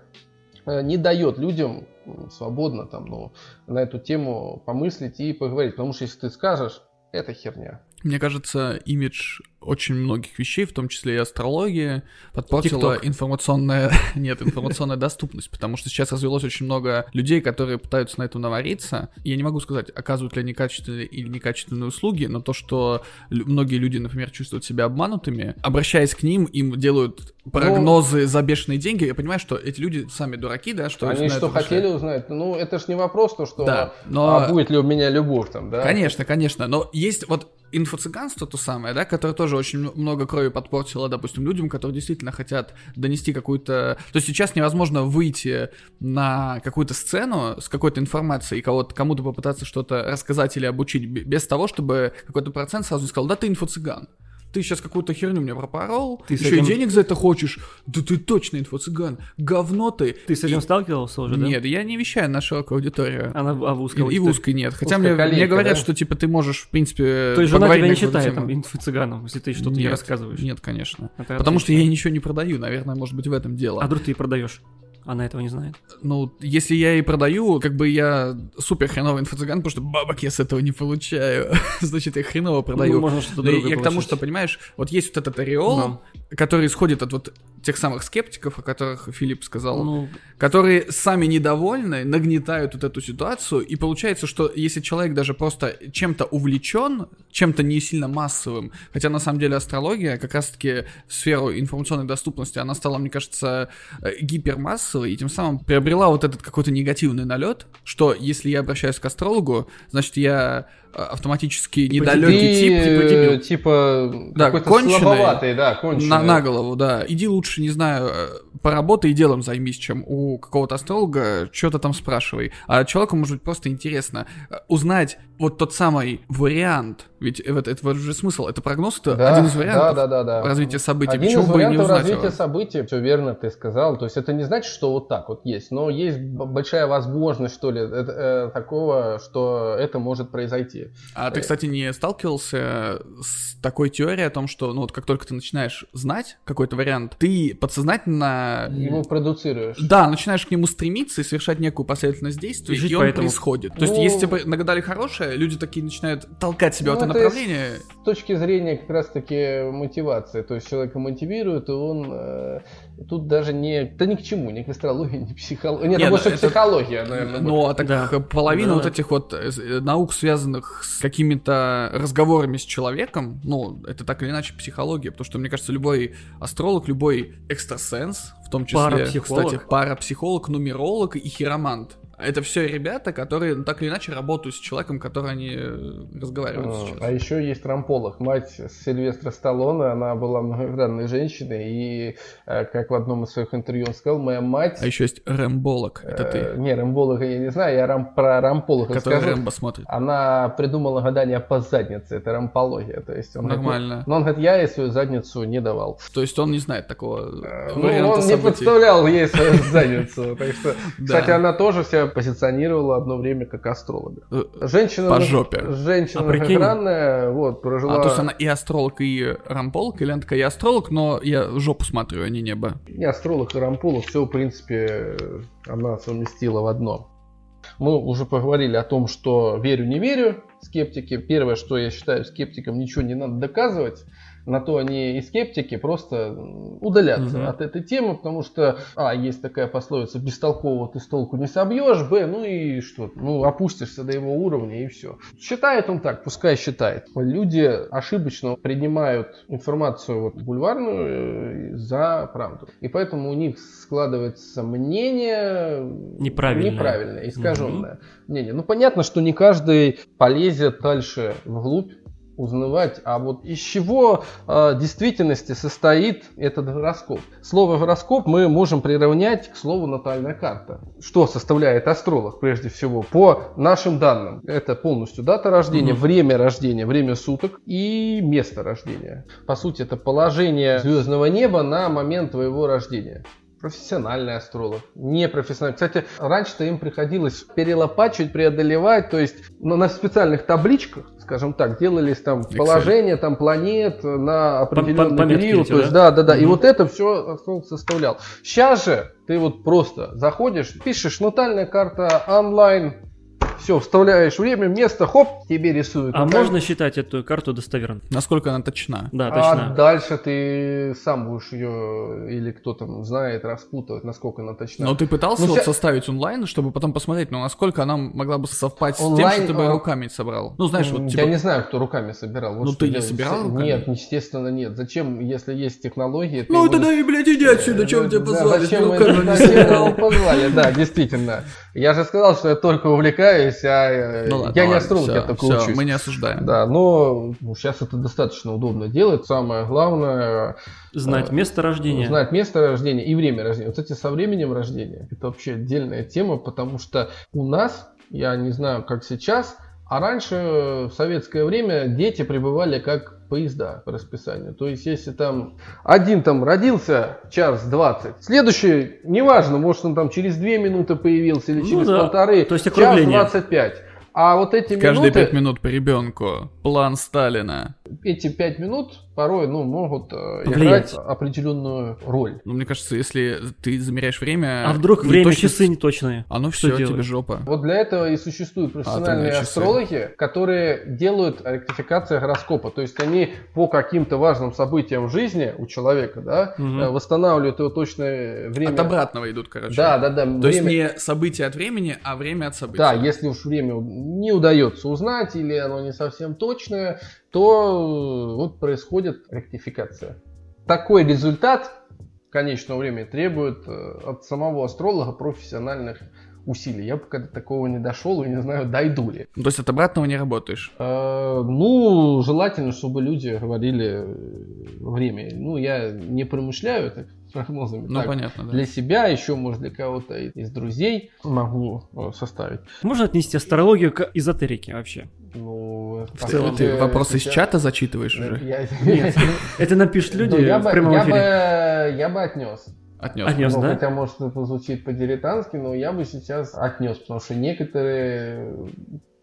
э, не дает людям свободно там, ну, на эту тему помыслить и поговорить. Потому что если ты скажешь, это херня. Мне кажется, имидж очень многих вещей, в том числе и астрологии, подпортила TikTok. информационная, нет, информационная доступность, потому что сейчас развелось очень много людей, которые пытаются на этом навариться. Я не могу сказать, оказывают ли они качественные или некачественные услуги, но то, что многие люди, например, чувствуют себя обманутыми, обращаясь к ним, им делают прогнозы за бешеные деньги, я понимаю, что эти люди сами дураки, да, что Они что хотели узнать? Ну, это ж не вопрос, то, что Да, но- а будет ли у меня любовь там, да? Конечно, конечно, но есть вот инфо-цыганство то самое, да, которое тоже очень много крови подпортило, допустим, людям, которые действительно хотят донести какую-то... То есть сейчас невозможно выйти на какую-то сцену с какой-то информацией кого-то, кому-то попытаться что-то рассказать или обучить без того, чтобы какой-то процент сразу сказал, да ты инфо-цыган. Ты сейчас какую-то херню мне пропорол, Ты еще этим- и денег за это хочешь. Да ты точно инфо-цыган. Говно ты. Ты с этим И- сталкивался уже, да? Нет, я не вещаю на широкую аудиторию. А, на, а в узкой И, и в узкой нет. Хотя мне, мне колейка, говорят, да? что типа ты можешь, в принципе, То есть жена тебя не считает там инфо-цыганом, если ты что-то не рассказываешь? Нет, конечно. Это Потому что отлично. я ничего не продаю, наверное, может быть в этом дело. А вдруг ты и продаешь? Она этого не знает. Ну, если я и продаю, как бы я супер хреновый инфо-цыган, потому что бабок я с этого не получаю. Значит, я хреново продаю. Ну, можно что-то другое я к тому, что, понимаешь, вот есть вот этот ореол, Ну. Который исходит от вот тех самых скептиков, о которых Филипп сказал, Ну, которые сами недовольны, нагнетают вот эту ситуацию, и получается, что если человек даже просто чем-то увлечен, чем-то не сильно массовым, хотя на самом деле астрология, как раз-таки в сферу информационной доступности, она стала, мне кажется, э, гипермассовой, и тем самым приобрела вот этот какой-то негативный налет, что если я обращаюсь к астрологу, значит, я автоматически недалекий Ты, тип, типа дебил. э, типа, Да, какой-то конченый. да, конченый. На, на голову, да. Иди лучше, не знаю, э, поработай и делом займись, чем у какого-то астролога что-то там спрашивай. А человеку может быть просто интересно э, узнать вот тот самый вариант. Ведь это, это же смысл, это прогноз, это Да, один из вариантов да, да, да, да. развития событий. Один Почему из бы и не вариантов узнать развития его? событий, все верно ты сказал. То есть это не значит, что вот так вот есть, но есть большая возможность, что ли, это, э, такого, что это может произойти. А ты, кстати, не сталкивался с такой теорией о том, что, ну вот как только ты начинаешь знать какой-то вариант, ты подсознательно... Его продуцируешь. Да, начинаешь к нему стремиться и совершать некую последовательность действий, И и он этому. происходит. То есть, Ну- если тебе нагадали хорошее, люди такие начинают толкать себя Ну, в это это направление. С точки зрения как раз-таки мотивации, то есть человека мотивирует, и он э, тут даже не, да ни к чему, ни к астрологии, ни к психологии. Нет, Не, это ну, больше это- психология, наверное. будет. Ну, а так Да. половина Да. вот этих вот э, э, наук, связанных с какими-то разговорами с человеком, ну, это так или иначе психология, потому что, мне кажется, любой астролог, любой экстрасенс, в том числе, Парапсихолог. кстати, парапсихолог, нумеролог и хиромант, Это все ребята, которые ну, так или иначе работают с человеком, который они э, разговаривают А, сейчас. А еще есть рамполог. Мать Сильвестра Сталлоне, она была многогранной женщиной, и, э, как в одном из своих интервью он сказал, моя мать... А еще есть Рэмболог, это э, ты, Не, рамполога я не знаю, я рам, про рамполога который скажу. Рэмбо смотрит. Она придумала гадание по заднице, это рампология. То есть он Нормально. Говорит, но он говорит, я ей свою задницу не давал. То есть он не знает такого Э, э, Ну, он не событий. подставлял ей свою задницу. Так что, кстати, она тоже себя позиционировала одно время как астролога. Э, Женщина, По жопе. женщина А многогранная, вот, прожила... А то есть она и астролог, и рамполог, или она такая, я астролог, но я жопу смотрю, а не небо. И астролог, и рамполог, все, в принципе, она совместила в одно. Мы уже поговорили о том, что верю, не верю, скептики. Первое, что я считаю скептикам, ничего не надо доказывать. На то они и скептики, просто удаляться Мгм. от этой темы, потому что, а, есть такая пословица, бестолкового ты с толку не собьешь, б, ну и что, ну опустишься до его уровня и все. Считает он так, пускай считает. Люди ошибочно принимают информацию вот, бульварную э, за правду. И поэтому у них складывается мнение Неправильное. неправильное искаженное мнение. Ну понятно, что не каждый полезет дальше вглубь узнавать, а вот из чего э, в действительности состоит этот гороскоп. Слово гороскоп мы можем приравнять к слову натальная карта. Что составляет астролог прежде всего? По нашим данным, это полностью дата рождения, Мгм. время рождения, время суток и место рождения. По сути, это положение звездного неба на момент твоего рождения. Профессиональный астролог, не профессиональный. Кстати, раньше-то им приходилось перелопачивать, преодолевать, то есть ну, на специальных табличках, скажем так, делались там Excel. положения там планет на определенный пометки период. эти, то есть, да, да, да. И Мгм. вот это все астролог составлял. Сейчас же ты вот просто заходишь, пишешь натальная карта онлайн, все, вставляешь время, место, хоп, тебе рисуют. А Наталь- можно считать эту карту достоверной? Насколько она точна? Да, а точно. дальше ты сам будешь ее, или кто там знает, распутывать, насколько она точна. Но ты пытался Ну, вот ща- составить онлайн, чтобы потом посмотреть, ну, насколько она могла бы совпать с тем, Онлайн, что ты бы а- руками собрал? Ну, знаешь, вот типа... Я не знаю, кто руками собирал. Вот Ну, что ты не собирал руками? Нет, естественно, нет. Зачем, если есть технологии? Ну, его- тогда и, блядь, иди отсюда, чем тебя Да, позвали? зачем мы- позвали? Да, действительно. Я же сказал, что я только увлекаюсь, а э, Ну ладно, я не астролог, всё, я только всё, учусь. мы не осуждаем. Да, но сейчас это достаточно удобно делать. Самое главное Знать э, место рождения. Знать место рождения и время рождения. Вот, кстати, со временем рождения это вообще отдельная тема, потому что у нас, я не знаю, как сейчас, а раньше в советское время дети пребывали как поезда по расписанию. То есть, если там один там родился час 20, следующий, неважно, может он там через 2 минуты появился или Ну через да, полторы, то есть час округление. 25. А вот эти Каждые минуты, пять минут по ребенку. План Сталина. эти 5 минут порой ну, могут э, Повлиять. играть определенную роль. Ну, мне кажется, если ты замеряешь время... А вдруг время точно- часы не точные? А ну Что все, тебе делать? жопа. Вот для этого и существуют профессиональные Атомные часы. астрологи, которые делают ректификацию гороскопа. То есть они по каким-то важным событиям в жизни у человека да, э, восстанавливают его точное время. От обратного идут, короче. Да, да, да. То есть время- не событие от времени, а время от события. Да, если уж время не удается узнать или оно не совсем точное, то э, вот происходит ректификация. Такой результат конечного времени требует э, от самого астролога профессиональных усилий. Я пока до такого не дошел и не знаю, дойду ли. То есть от обратного не работаешь. Э, Ну, желательно, чтобы люди говорили э, время. Ну, я не промышляю так прогнозами. Ну, Так, понятно, да. Для себя, еще, может, для кого-то из друзей могу составить. Можно отнести астрологию к эзотерике вообще? Ну, В по целом, ты вопросы из чата зачитываешь уже? Я- Нет. Это напишут люди Ну, я в бы- прямом я эфире. бы- Я бы отнес. Отнес. Отнес. Ну, да? Хотя, может, это звучит по-дилетантски, но я бы сейчас отнес, потому что некоторые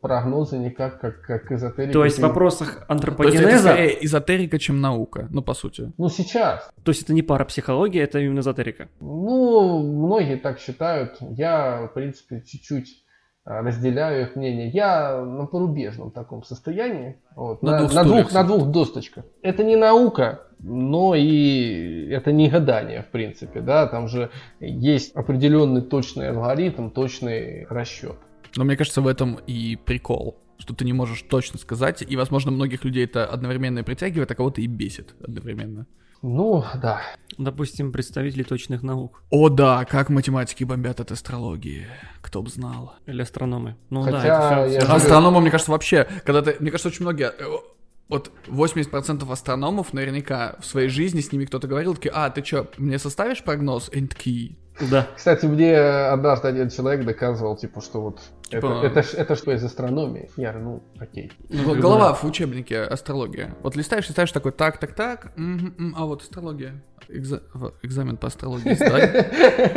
прогнозы никак, как, как эзотерики. То есть в вопросах То есть это антропогенеза, скорее эзотерика, чем наука, ну, по сути. Ну, сейчас. то есть это не парапсихология, это именно эзотерика. Ну, многие так считают. Я, в принципе, чуть-чуть а, разделяю их мнение. Я на порубежном таком состоянии. Вот, На на, двух на двух, на двух досточках. Это не наука, но и это не гадание, в принципе. Да? Там же есть определенный точный алгоритм, точный расчет. Но мне кажется, в этом и прикол. Что ты не можешь точно сказать, и, возможно, многих людей это одновременно притягивает, а кого-то и бесит одновременно. Ну, да. Допустим, представители точных наук О да, как математики бомбят от астрологии. Кто бы знал. или астрономы. Ну Хотя да, это все, же- Астрономы, мне кажется, вообще, когда ты, мне кажется, очень многие, э, вот 80% астрономов наверняка в своей жизни с ними кто-то говорил, такие, а, ты что, мне составишь прогноз? И такие, Да. Кстати, мне однажды один человек доказывал, типа, что вот Типа- это, это, ж- это что из астрономии? Я говорю, ну, окей. Г- Голова в учебнике астрология. Вот листаешь, листаешь такой, так, так, так, а вот астрология. Экза- Экзамен по астрологии сдай.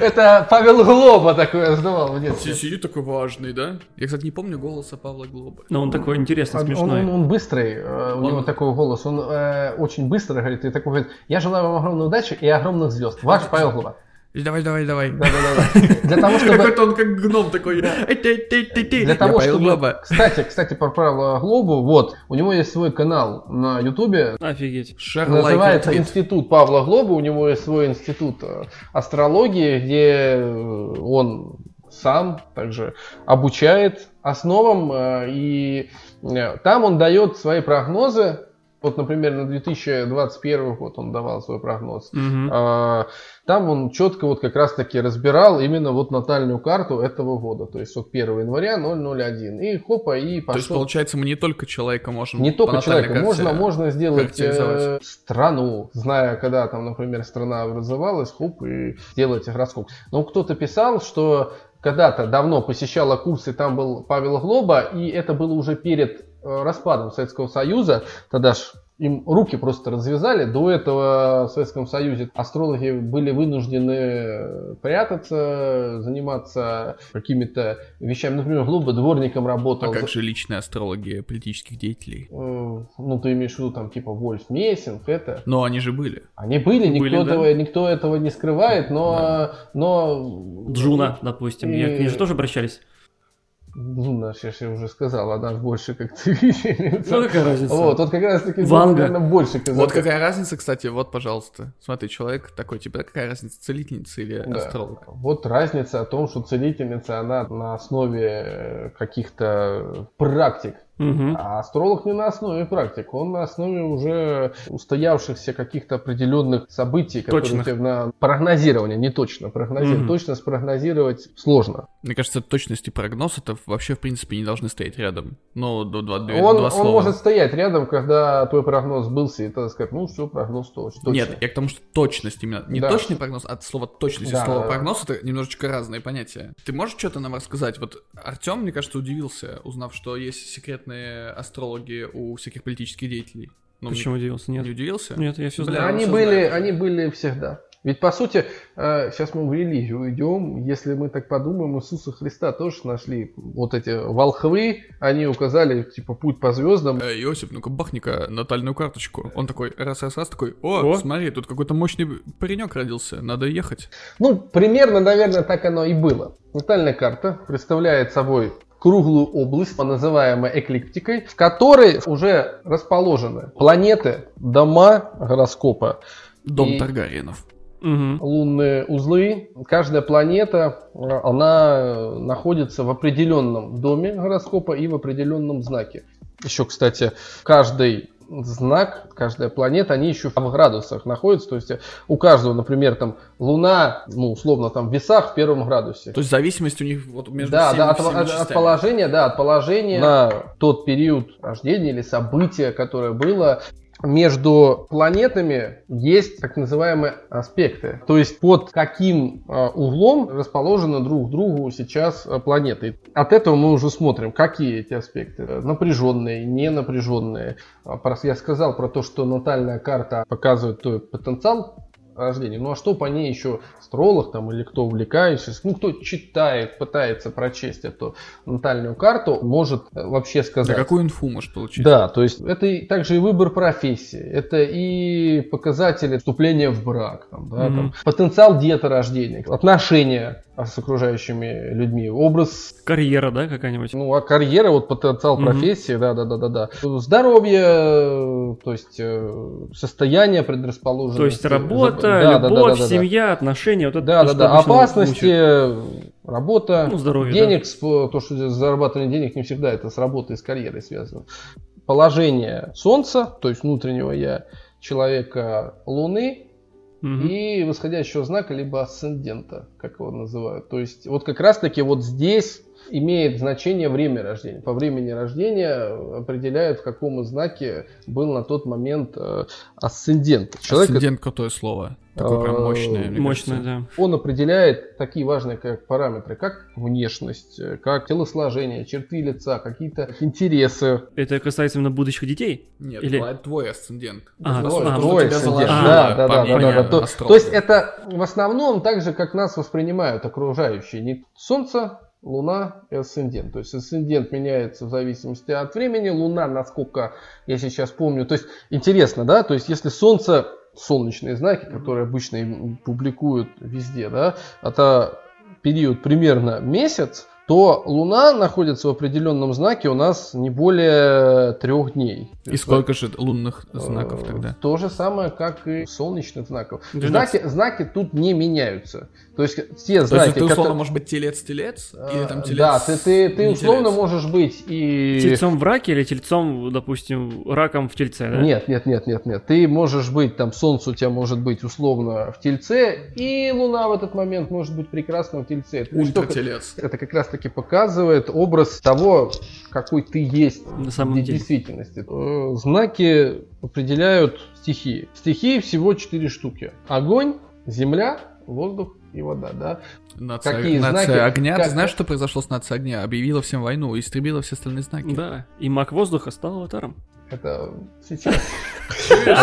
Это Павел Глоба такое сдавал в детстве. Сидит такой важный, да? Я, кстати, не помню голоса Павла Глобы. Но он такой интересный, смешной. он- быстрый, э, у него такой голос, он э, очень быстро говорит, и такой говорит, я желаю вам огромной удачи и огромных звезд. Ваш Павел Глоба. Давай, давай, давай. Да-да-да. Для того, чтобы... Какой-то он как гном такой. «Эй, ты, ты, ты, ты». Для того, чтобы... Глоба. Кстати, кстати, про Павла Глобу, вот, у него есть свой канал на Ютубе, Офигеть. Называется. Институт Павла Глоба. У него есть свой институт э, астрологии, где э, он сам также обучает основам. э, И э, там он дает свои прогнозы. Вот, например, на 2021 год он давал свой прогноз. Мгм. А, Там он четко вот как раз таки разбирал именно вот натальную карту этого года. То есть вот 1 января 001. И хопа, и То есть, пошел. получается, мы не только человека можем Не только человека, можно, можно сделать э, страну, зная, когда там, например, страна образовалась, хоп, и сделать гороскоп. Но кто-то писал, что когда-то давно посещала курсы, там был Павел Глоба, и это было уже перед распадом Советского Союза, тогда ж им руки просто развязали. До этого в Советском Союзе астрологи были вынуждены прятаться, заниматься какими-то вещами. Например, Глоба дворником работал. А как же личная астрология политических деятелей? Э, Ну, ты имеешь в виду там типа Вольф Мессинг, это. Но они же были. Они были, никто, Были, да. этого, никто этого не скрывает, но... но... Джуна, допустим. Я к ней И- же тоже обращались. Джуна, сейчас я уже сказал, она больше как целительница. Ну, какая разница? Вот, вот как раз таки, Ванга. наверное, больше казаков. Вот какая разница, кстати, вот, пожалуйста. Смотри, человек такой, типа, какая разница, целительница или Да. астролог? Вот разница о том, что целительница, она на основе э, каких-то практик. А астролог не на основе практик, он на основе уже устоявшихся каких-то определенных событий, которые тебе на прогнозирование, не точно прогнозировать. Мгм. Точно спрогнозировать сложно. Мне кажется, точность и прогноз это вообще, в принципе, не должны стоять рядом. Ну, два, два, Он, два он слова. может стоять рядом, когда твой прогноз сбылся, и тогда сказать, ну все, прогноз точ- точно. Нет, я к тому, что точность именно. Не Да. точный прогноз, а от слова точность и Да, слово да, прогноз это немножечко разные понятия. Ты можешь что-то нам рассказать? Вот Артем, мне кажется, удивился, узнав, что есть секретные астрологи у всяких политических деятелей. Ну, Почему удивился? мне- Нет. Не удивился? Нет, я все Бля, знаю. они, всё были, знает. они были всегда. Ведь по сути, э, сейчас мы в религию идем, если мы так подумаем, Иисуса Христа тоже нашли вот эти волхвы, они указали типа путь по звездам. Э, Иосиф, ну-ка бахни-ка натальную карточку. Он такой, раз-раз-раз, такой, о, О. смотри, тут какой-то мощный паренек родился, надо ехать. Ну, примерно, наверное, так оно и было. Натальная карта представляет собой круглую область, называемую эклиптикой, в которой уже расположены планеты, дома гороскопа, Дом И- Таргариенов. Мгм. лунные узлы. Каждая планета, э, она э, находится в определенном доме гороскопа и в определенном знаке. Еще, кстати, каждый знак, каждая планета, они еще в градусах находятся. То есть э, у каждого, например, там Луна, ну, условно, там в весах в первом градусе. То есть зависимость у них вот между да, всеми, да, от, всеми от- от частями. положения, да, от положения на тот период рождения или события, которое было. Между планетами есть так называемые аспекты. То есть под каким э, углом расположены друг к другу сейчас э, планеты. От этого мы уже смотрим, какие эти аспекты. Напряженные, не напряженные. А, Я сказал про то, что натальная карта показывает твой потенциал рождения. Ну а что по ней еще астролог там или кто увлекающийся, ну кто читает, пытается прочесть эту натальную карту, может э, вообще Да сказать. какую инфу может получить? Да, то есть это и также и выбор профессии, это и показатели вступления в брак, там, да, Мгм. там, потенциал деторождения, отношения с окружающими людьми, образ Карьера, да, какая-нибудь? ну, а карьера, вот потенциал профессии, да, да, да, да, да. Здоровье, то есть э, состояние предрасположенности. То есть работа, Да, да, да, любовь, да, да, да. семья, отношения, вот это Да, да, да. обычно Опасности, мучает. работа, Ну, здоровье, денег, сп- то, что зарабатывание денег не всегда это с работой, с карьерой связано. Положение Солнца, то есть внутреннего я, человека Луны Мгм. и восходящего знака, либо асцендента, как его называют. То есть вот как раз-таки вот здесь имеет значение время рождения. По времени рождения определяют, в каком знаке был на тот момент э, асцендент. Человек, Асцендент крутое слово. Такое прям А, мощное. мне Мощно, кажется. да. он определяет такие важные как параметры, как внешность, э, как телосложение, черты лица, какие-то интересы. Это касается именно будущих детей? Нет, Или- твой асцендент. А, то, а, Твой асцендент. заложило Да, да, да, да, да, да. То, то есть это в основном так же, как нас воспринимают окружающие. Не Солнце, Луна и асцендент. То есть асцендент меняется в зависимости от времени. Луна, насколько я сейчас помню. То есть интересно, да? То есть если Солнце, солнечные знаки, которые обычно публикуют везде, да, это период примерно месяц, то Луна находится в определенном знаке у нас не более трех дней. То И есть сколько же лунных знаков Э, тогда? То же самое, как и солнечных знаков. 12. Знаки, знаки тут не меняются. То есть те То есть знаки, ты условно которые- можешь быть телец-телец? Или там А, телец? Да, ты, ты, ты условно телец? можешь быть и... Тельцом в раке или тельцом, допустим, раком в тельце, да? Нет, нет, нет, нет, нет. Ты можешь быть, там, Солнце у тебя может быть условно в Тельце, и Луна в этот момент может быть прекрасно в Тельце. Ультра-телец. Это как раз таки показывает образ того, какой ты есть На самом в деле. действительности. Э, Знаки определяют стихии. Стихии всего четыре штуки. Огонь, земля, воздух и вода, да? Нация, Какие нация знаки? огня. Как- Ты знаешь, что произошло с нацией огня? Объявила всем войну, истребила все остальные знаки. Да, и маг воздуха стал аватаром. Это сейчас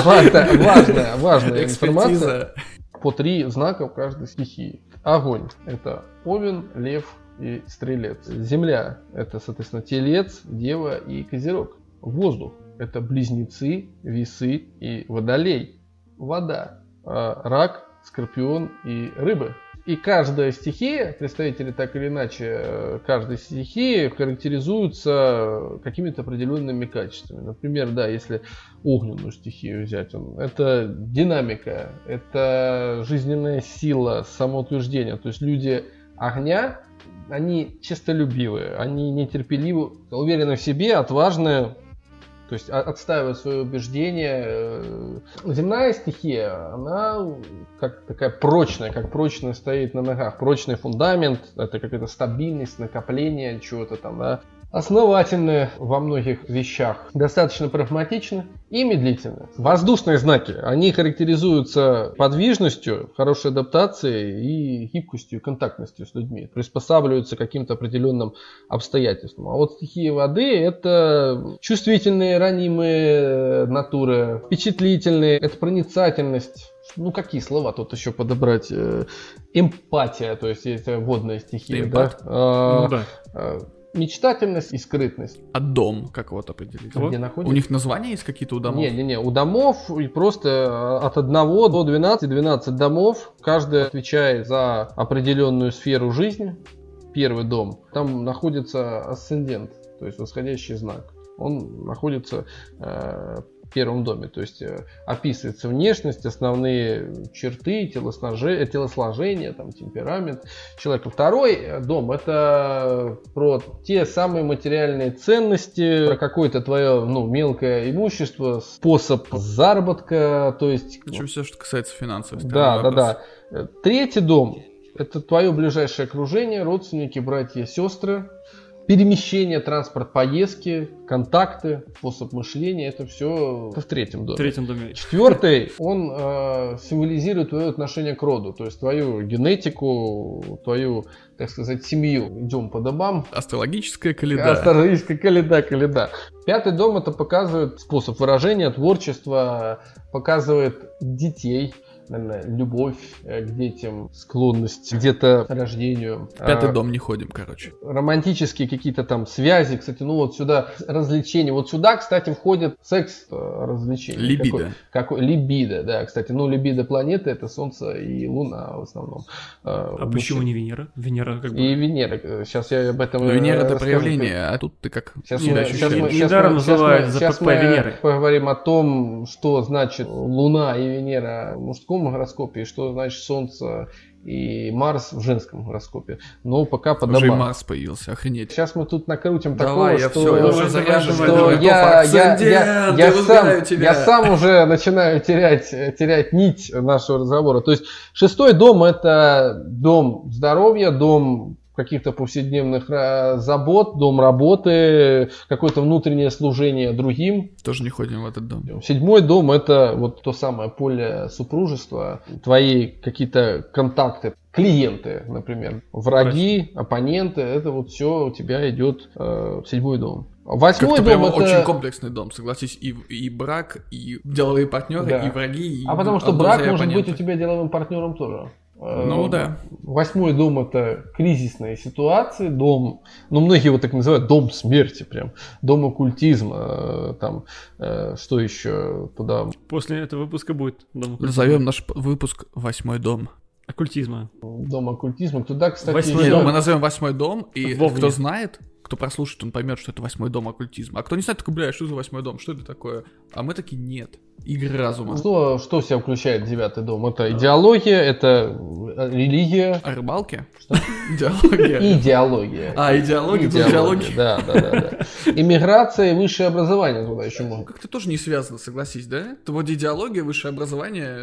важная, важная, важная информация. По три знака в каждой стихии. Огонь – это овен, лев и стрелец. Земля – это, соответственно, телец, дева и козерог. Воздух – это близнецы, весы и водолей. Вода – а, рак, скорпион и рыбы. И каждая стихия, представители так или иначе э, каждой стихии характеризуются какими-то определенными качествами. Например, да, если огненную стихию взять, он, это динамика, это жизненная сила, самоутверждение. То есть люди огня, они честолюбивые, они нетерпеливы, уверены в себе, отважные, то есть о- отстаивают свои убеждения. Э, Земная стихия, она как такая прочная, как прочно стоит на ногах, прочный фундамент, это какая-то стабильность, накопление чего-то там, да. Основательны во многих вещах, достаточно прагматичны и медлительны. Воздушные знаки, они характеризуются подвижностью, хорошей адаптацией и гибкостью, контактностью с людьми, приспосабливаются к каким-то определенным обстоятельствам. А вот стихии воды это чувствительные, ранимые натуры, впечатлительные, это проницательность. Ну, какие слова тут еще подобрать? Э, Эмпатия, то есть есть водная стихия, да? эмпат? А, Ну да. Мечтательность и скрытность. А дом, как вот определить? Где У находится? них названия есть какие-то у домов? Не-не-не, у домов и просто от 1 до 12, 12 домов, каждый отвечает за определенную сферу жизни. Первый дом, там находится асцендент, то есть восходящий знак. Он находится э, первом доме, то есть э, описывается внешность, основные черты, телосноже- телосложение, там, темперамент человека. Второй э, дом это про те самые материальные ценности, про какое-то твое ну, мелкое имущество, способ заработка, то есть Причем все, что касается финансов. да, да, да. Э, Третий дом – это твое ближайшее окружение, родственники, братья, сестры, перемещение, транспорт, поездки, контакты, способ мышления – это все в третьем В доме. третьем доме. Четвертый, он э, символизирует твое отношение к роду, то есть твою генетику, твою, так сказать, семью. Идем по домам, Астрологическая каледа. Астрологическая каледа, каледа. Пятый дом это показывает способ выражения, творчества, показывает детей, наверное, любовь э, к детям, склонность где-то к рождению. Пятый А, дом не ходим, короче. Романтические какие-то там связи, кстати, ну вот сюда развлечения. Вот сюда, кстати, входит секс э, развлечения. Либидо. Какой, какой, либидо, да, кстати. Ну, либидо планеты это Солнце и Луна в основном. А А почему не Венера? Венера как бы... И Венера. Сейчас я об этом Ну, Венера это расскажу. проявление, а тут ты как Сейчас себя мы, ощущаешь. сейчас мы- Не- сейчас мы- сейчас мы- сейчас мы поговорим о том, что значит Луна и Венера в мужском гороскопе, и что значит Солнце и Марс в женском гороскопе. Но пока по Уже и. Марс появился, охренеть. Сейчас мы тут накрутим Давай, такого, я что, все, я уже заряжен. что я, я, я, я сам, тебя. я сам уже начинаю терять, терять нить нашего разговора. То есть шестой дом это дом здоровья, дом каких-то повседневных э, забот, дом работы, какое-то внутреннее служение другим. Тоже не ходим в этот дом. Седьмой дом это вот то самое поле супружества, твои какие-то контакты, клиенты, например, враги, оппоненты, это вот все у тебя идет э, в седьмой дом. Восьмой Как-то дом это... очень комплексный дом, согласись, и, и брак, и деловые партнеры, Да. и враги, и А потому что брак может быть у оппоненты. тебя деловым партнером тоже. Э, Ну да. Восьмой дом это кризисные ситуации, дом, ну многие его так называют, дом смерти прям, дом оккультизма, э, там, э, что еще туда, После этого выпуска будет дом оккультизма. Назовем наш выпуск «Восьмой дом». оккультизма. дом оккультизма, туда, кстати, Восьмой ну, мы назовем «Восьмой дом», и Вовне. кто знает, кто прослушает, он поймет, что это «Восьмой дом оккультизма». А кто не знает, такой, бля, что за «Восьмой дом», что это такое? А мы такие, нет, игры разума. Что, что в себя включает девятый дом? Это идеология, это религия, О рыбалке? Что? Идеология. идеология. А, идеология, Идеология, идеология. да, да, да, да. Иммиграция и высшее образование туда еще можно. Как-то тоже не связано, согласись, да? Это вроде идеология, высшее образование,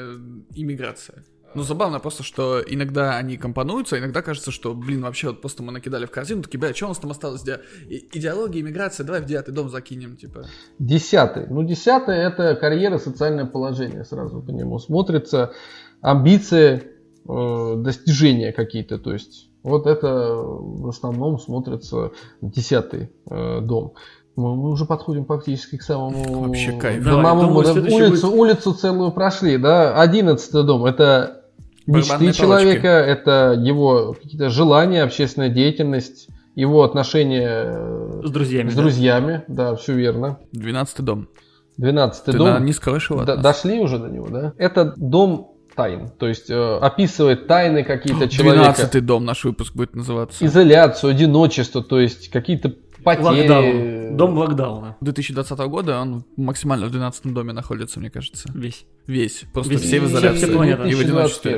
иммиграция. Ну, забавно просто, что иногда они компонуются, а иногда кажется, что, блин, вообще вот просто мы накидали в корзину, такие, бля, что у нас там осталось? Где и- идеология, иммиграция, давай в девятый дом закинем, типа. Десятый. Ну, десятый это карьера, социальное положение сразу по нему смотрится. Амбиции, э, достижения какие-то. То есть вот это в основном смотрится десятый э, дом. Мы, мы уже подходим практически к самому Вообще кайф. Думаю, да, следующий улицу, улицу целую прошли, да. Одиннадцатый дом это мечты человека, это его какие-то желания, общественная деятельность, его отношения э, С друзьями. с да? друзьями, да, все верно. Двенадцатый дом. Двенадцатый Ты дом. на- не скроешь его от Д- нас? дошли уже до него, да? Это дом тайн, то есть э, описывает тайны какие-то человека, Двенадцатый дом наш выпуск будет называться. изоляцию, одиночество, то есть какие-то потери. Локдаун. Дом локдауна. 2020 года он максимально в 12 доме находится, мне кажется. Весь. Весь. Просто Весь. все в изоляции. вся планета. И в одиночестве.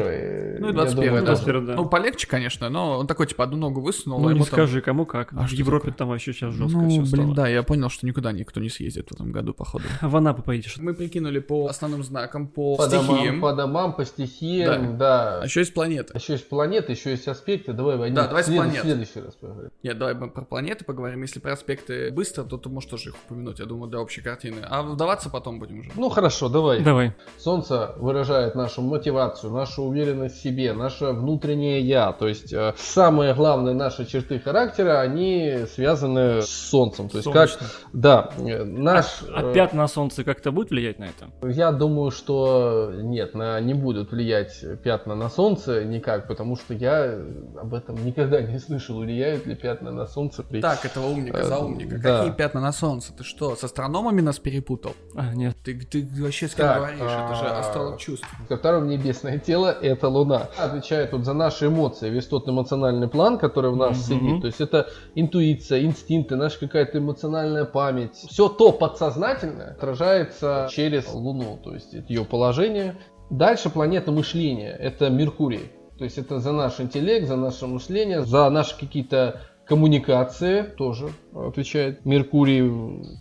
2021, Ну и я 21 думаю, тоже. 21, да. Ну, полегче, конечно, но он такой, типа, одну ногу высунул, Ну а не там- скажи, кому как. А в что Европе такое? там вообще сейчас жестко Ну, все блин, стало. да, я понял, что никуда никто не съездит в этом году, походу. В Анапу поедешь. Мы прикинули по основным знакам, по, По домам, стихиям. по домам, по стихиям, да. А еще есть планеты. Еще есть планеты, еще есть аспекты. Давай в один Да, давай с след- планет. следующий раз поговорим. Нет, давай мы про планеты поговорим. Если про аспекты быстро, то ты можешь тоже их упомянуть, я думаю, для общей картины. А вдаваться потом будем уже. Ну хорошо, давай. Давай. Солнце выражает нашу мотивацию, нашу уверенность в себе, наше внутреннее я. То есть э, самые главные наши черты характера, они связаны с Солнцем. То есть как, Солнечно. да, э, наш... А э, пятна на солнце как-то будет влиять на это? Я думаю, что нет, на, не будут влиять пятна на Солнце никак, потому что я об этом никогда не слышал, влияют ли пятна на Солнце при... Так, этого умника Э, за умника. да. Какие пятна на солнце? Ты что, с астрономами нас перепутал? А, нет. Ты, ты вообще с кем Так, говоришь? Это же а, астролог чувств. Второе небесное тело – это Луна. Отвечает вот за наши эмоции, весь тот эмоциональный план, который в нас Мгм. сидит. То есть это интуиция, инстинкты, наша какая-то эмоциональная память. Все то подсознательное отражается через Луну, то есть это ее положение. Дальше планета мышления – это Меркурий. То есть это за наш интеллект, за наше мышление, за наши какие-то коммуникации тоже отвечает Меркурий.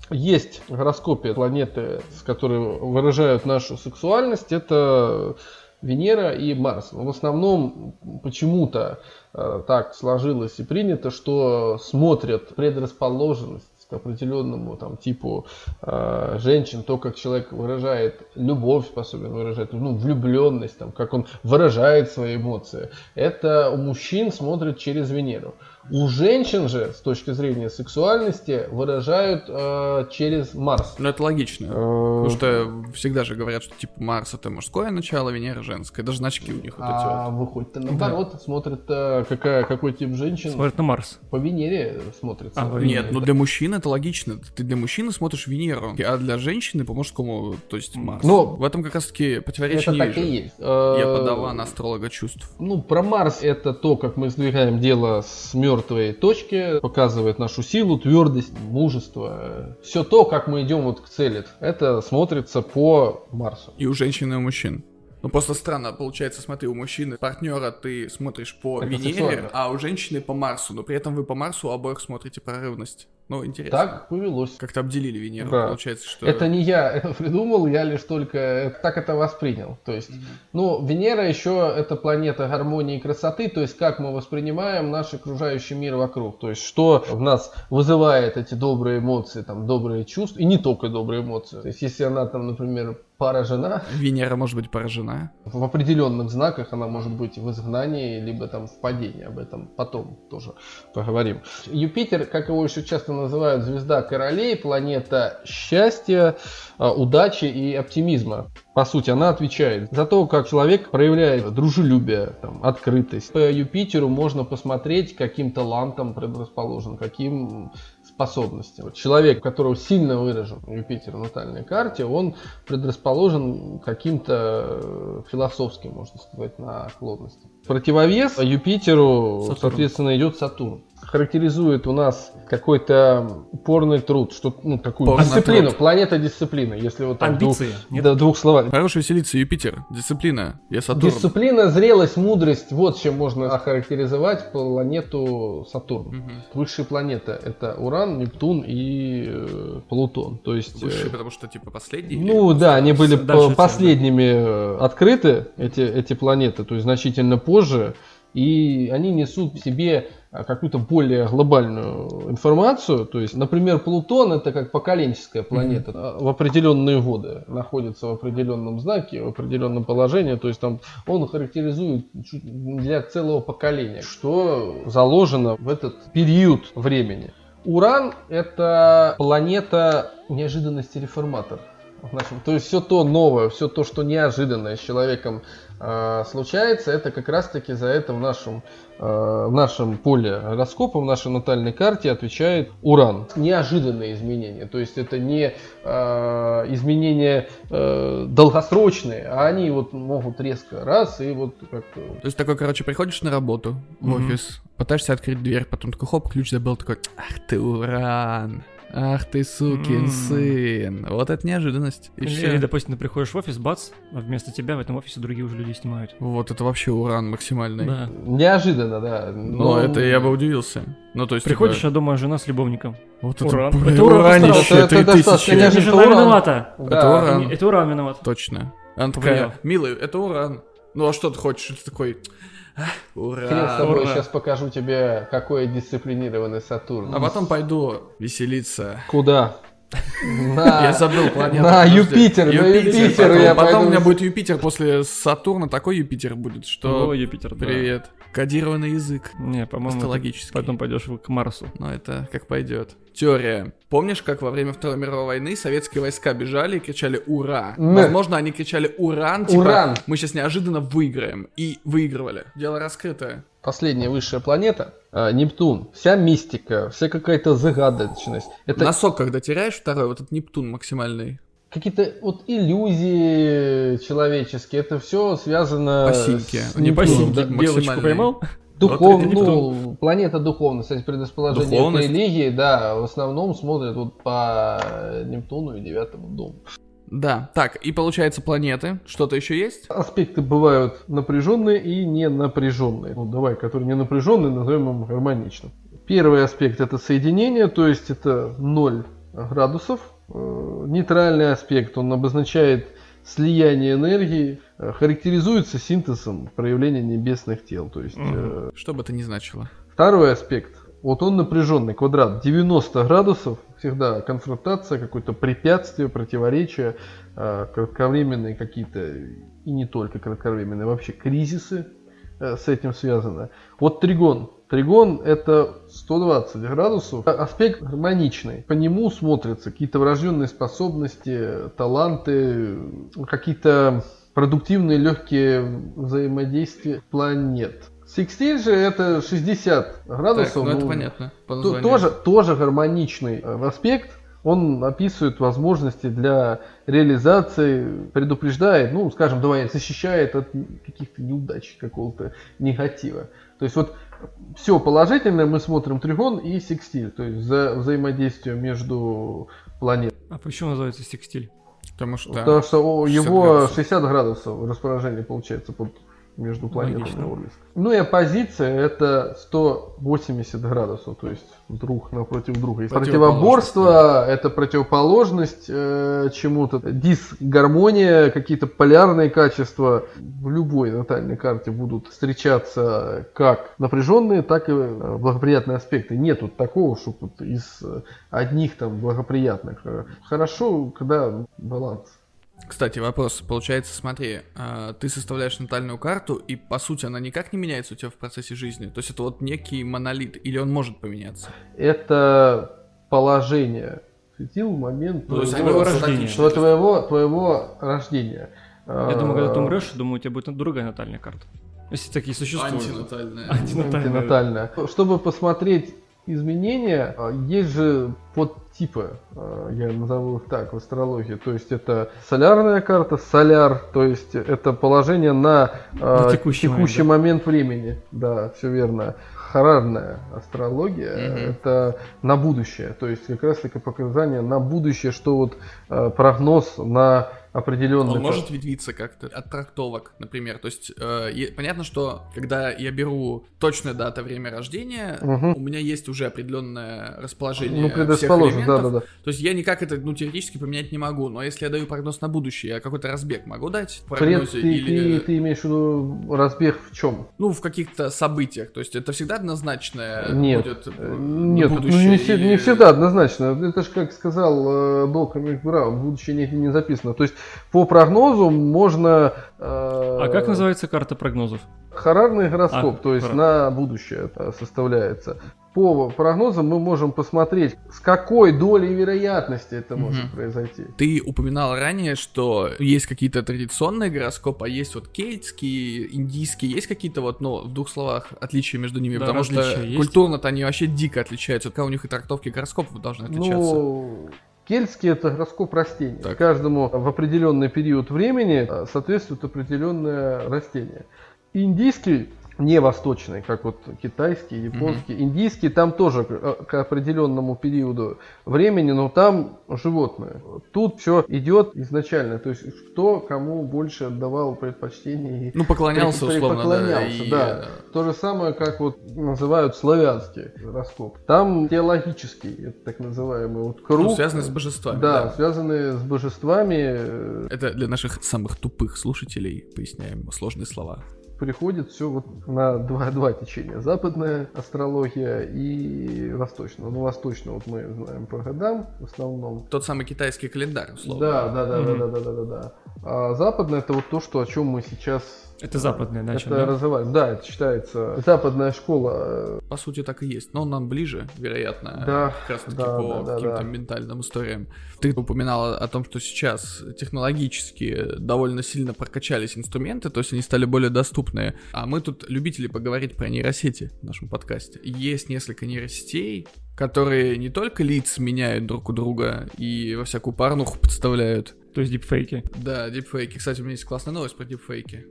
Есть в гороскопе планеты, с которые выражают нашу сексуальность, это Венера и Марс. В основном почему-то э, так сложилось и принято, что смотрят предрасположенность к определенному там типу э, женщин, то, как человек выражает любовь, способен выражать, ну, влюбленность, там, как он выражает свои эмоции. Это у мужчин смотрят через Венеру. У женщин же, с точки зрения сексуальности, выражают э, через Марс. Ну, это логично. Э, Потому что всегда же говорят, что типа Марс это мужское начало, Венера женское. Даже значки у них вот эти А вот. выходит наоборот, смотрят, э, какая, какой тип женщин Смотрит на Марс. по Венере смотрится. А, по Нет, ну для мужчин это логично. Ты для мужчины смотришь Венеру, а для женщины по мужскому, то есть Марс. Ну, в этом как раз таки противоречие это так и есть. Э, Я подаван астролога чувств. Ну, про Марс это то, как мы сдвигаем дело с мертвой точки, показывает нашу силу, твердость, мужество. Все то, как мы идем вот к цели. Это смотрится по Марсу. И у женщин, и у мужчин. Ну просто странно, получается, смотри, у мужчины партнера ты смотришь по Это Венере, сексуально. а у женщины по Марсу, но при этом вы по Марсу обоих смотрите прорывность. Ну, интересно. Так повелось. Как-то обделили Венеру, Да. получается, что... Это не я это придумал, я лишь только так это воспринял. То есть, ну, Венера еще это планета гармонии и красоты, то есть как мы воспринимаем наш окружающий мир вокруг. То есть что в нас вызывает эти добрые эмоции, там, добрые чувства, и не только добрые эмоции. То есть если она там, например, поражена, Венера может быть поражена. в определенных знаках она может быть в изгнании, либо там в падении. Об этом потом тоже поговорим. Юпитер, как его еще часто называют, звезда королей, планета счастья, а, удачи и оптимизма. По сути, она отвечает за то, как человек проявляет дружелюбие, там, открытость. По Юпитеру можно посмотреть, каким талантом предрасположен, каким способностям. Вот Человек, у которого сильно выражен Юпитер в натальной карте, он предрасположен каким-то э, философским, можно сказать, наклонностям. Противовес Юпитеру, Сатурн. соответственно, идет Сатурн. Характеризует у нас какой-то упорный труд, что, ну, такую Упорный дисциплину, труд. планета дисциплины, если вот так двух, Амбиции? Нет? да, двух словах. Хорош веселиться, Юпитер, дисциплина, я Сатурн. Дисциплина, зрелость, мудрость, вот чем можно охарактеризовать планету Сатурн. Мгм. Высшие планеты это Уран, Нептун и э, Плутон. То есть, э, Высшие, потому что, типа, последние? ну да, они были по- последними э, открыты, эти, эти планеты, то есть значительно позже, и они несут в себе а, какую-то более глобальную информацию. То есть, например, Плутон это как поколенческая планета а, в определенные годы находится в определенном знаке, в определенном положении. То есть там он характеризует для целого поколения, что заложено в этот период времени. Уран это планета неожиданности реформатор. то есть все то новое, все то, что неожиданное с человеком случается, это как раз-таки за это в нашем, э, в нашем поле гороскопа, в нашей натальной карте отвечает Уран. Неожиданные изменения, то есть это не э, изменения долгосрочные, а они вот могут резко раз и вот как То есть такой, короче, приходишь на работу в Мгм. офис, пытаешься открыть дверь, потом такой хоп, ключ забыл, такой, ах ты уран, ах ты сукин сын. Вот это неожиданность. И Или, допустим, ты приходишь в офис, бац, а вместо тебя в этом офисе другие уже люди снимают. Вот это вообще уран максимальный. Да. неожиданно, да. Но это я бы удивился. Ну, то есть, Приходишь, типа, а дома жена с любовником. вот это, Уран. Это уран уранище, постарался. Это- это 3000. достаточно Не Конечно, жена уран. виновата. Да. Это уран. Это уран виноват. Точно. Она такая, милый, это уран. Ну, а что ты хочешь? Ты такой, «Ах, Хрен с тобой, ура. сейчас покажу тебе, какой дисциплинированный Сатурн. А потом пойду веселиться. Куда? На, Я забыл планету. На подожди. Юпитер, на Юпитер Потом, я потом пойду. у меня будет Юпитер после Сатурна, такой Юпитер будет, что... О, Юпитер, да. Кодированный язык. Не, по-моему, потом пойдешь к Марсу. Но это как пойдет. Теория. Помнишь, как во время Второй мировой войны советские войска бежали и кричали «Ура!»? М. Возможно, они кричали «Уран!» типа Уран. «Мы сейчас неожиданно выиграем». И выигрывали. Дело раскрытое. Последняя высшая планета, а, Нептун. Вся мистика, вся какая-то загадочность. Это Носок, когда теряешь второй, вот этот Нептун максимальный. Какие-то вот иллюзии человеческие. Это все связано Посинки. с Не да. белочку поймал? Духов, ну, планета духовность, кстати, предрасположение Духовность. к религии, да, в основном смотрят вот по Нептуну и девятому дому. Да. Так, и получается планеты. Что-то еще есть? Аспекты бывают напряженные и не напряженные. Ну, давай, которые не напряженные, назовем им гармоничным. Первый аспект это соединение, то есть это 0 градусов. Э, Нейтральный аспект, он обозначает слияние энергии, э, характеризуется синтезом проявления небесных тел. То есть Мгм. э, Что бы это ни значило. Второй аспект. Вот он напряженный квадрат 90 градусов, всегда конфронтация, какое-то препятствие, противоречие, э, кратковременные какие-то, и не только кратковременные, вообще кризисы э, с этим связано. Вот тригон. Тригон это 120 градусов. Аспект гармоничный. По нему смотрятся какие-то врожденные способности, таланты, какие-то продуктивные легкие взаимодействия планет. Секстиль же это 60 градусов. Так, ну это ну, понятно. По то- тоже, тоже гармоничный э, аспект. Он описывает возможности для реализации, предупреждает, ну, скажем, давай, защищает от каких-то неудач, какого-то негатива. То есть вот все положительное мы смотрим тригон и секстиль, то есть за взаимодействие между планетами. А почему называется секстиль? Потому что... Потому что 60 его градусов. 60 градусов расположение получается под между планетами Логично. Орлиска. Ну и оппозиция это 180 градусов, то есть друг напротив друга. Противоборство это противоположность э, чему-то. Дисгармония, какие-то полярные качества в любой натальной карте будут встречаться как напряженные, так и э, благоприятные аспекты. Нету такого, чтобы вот из одних там благоприятных. Э, Хорошо, когда баланс. Кстати, вопрос. Получается, смотри, а, ты составляешь натальную карту, и по сути она никак не меняется у тебя в процессе жизни. То есть это вот некий монолит, или он может поменяться? это положение светил момент Ну, есть твоего, вот рождения. статичны. тво- твоего, твоего рождения. Я думаю, когда ты А, умрешь, думаю, у тебя будет другая натальная карта. Если такие существуют. Антинатальная. Антинатальная. антинатальная. Чтобы посмотреть изменения, а, есть же подтипы, а, я назову их так, в астрологии. То есть это солярная карта, соляр, то есть это положение на, а, На текущий момент, момент времени. Да, все верно. Харарная астрология Мгм. это на будущее, то есть как раз таки показания на будущее, что вот прогноз на определенный... Он может ветвиться как-то от трактовок, например. То есть э, понятно, что когда я беру точная дата, время рождения, Мгм. у меня есть уже определенное расположение Ну, всех предрасположен, да, элементов. да, да. То есть я никак это, ну, теоретически поменять не могу. Но если я даю прогноз на будущее, я какой-то разбег могу дать в Пред- прогнозе? ты, или... ты- ты имеешь в виду разбег в чем? Ну, в каких-то событиях. То есть это всегда однозначное Нет, будет э, нет, ну, будущее не, все- или- не всегда однозначно. Это же, как сказал э, доктор Браун, будущее не, не записано. То есть по прогнозу можно... э, А как называется карта прогнозов? Харарный гороскоп, А, то есть хора- на будущее составляется. По прогнозам мы можем посмотреть, с какой долей вероятности это может Мгм. произойти. Ты упоминал ранее, что есть какие-то традиционные гороскопы, а есть вот кельтские, индийские, есть какие-то вот, ну, в двух словах отличия между ними, Да, потому что культурно-то они вообще дико отличаются. У них и трактовки гороскопов должны отличаться. Ну, кельтский это гороскоп растений. Так. Каждому в определенный период времени э, соответствует определенное растение. Индийский не восточный, как вот китайский, японский. Индийский там тоже к, к определенному периоду времени, но там животное. Тут все идет изначально, то есть кто кому больше отдавал предпочтение. Ну, поклонялся, при- условно, да. поклонялся, и, да. То же самое, как вот называют славянский гороскоп. Там теологический, это так называемый вот э, круг. ну, связанный с божествами. Да, да. связанные с божествами, э, Это для наших самых тупых слушателей, поясняем сложные слова. Приходит все вот на два, два течения. Западная астрология и восточная. Ну, восточную вот мы знаем по годам в основном. Тот самый китайский календарь, условно. Да, да, да, Мгм. да, да, да, да, да. А западная это вот то, что о чем мы сейчас Это западная это начал, да? развиваем. Да, это считается западная школа. э, По сути, так и есть. Но он нам ближе, вероятно, Да, как раз таки да, по да, да, каким-то да. ментальным историям. Ты упоминал о том, что сейчас технологически довольно сильно прокачались инструменты, то есть они стали более доступны. А мы тут любители поговорить про нейросети в нашем подкасте. Есть несколько нейросетей, которые не только лиц меняют друг у друга и во всякую порнуху подставляют. То есть дипфейки. Да, дипфейки. Кстати, у меня есть классная новость про дипфейки.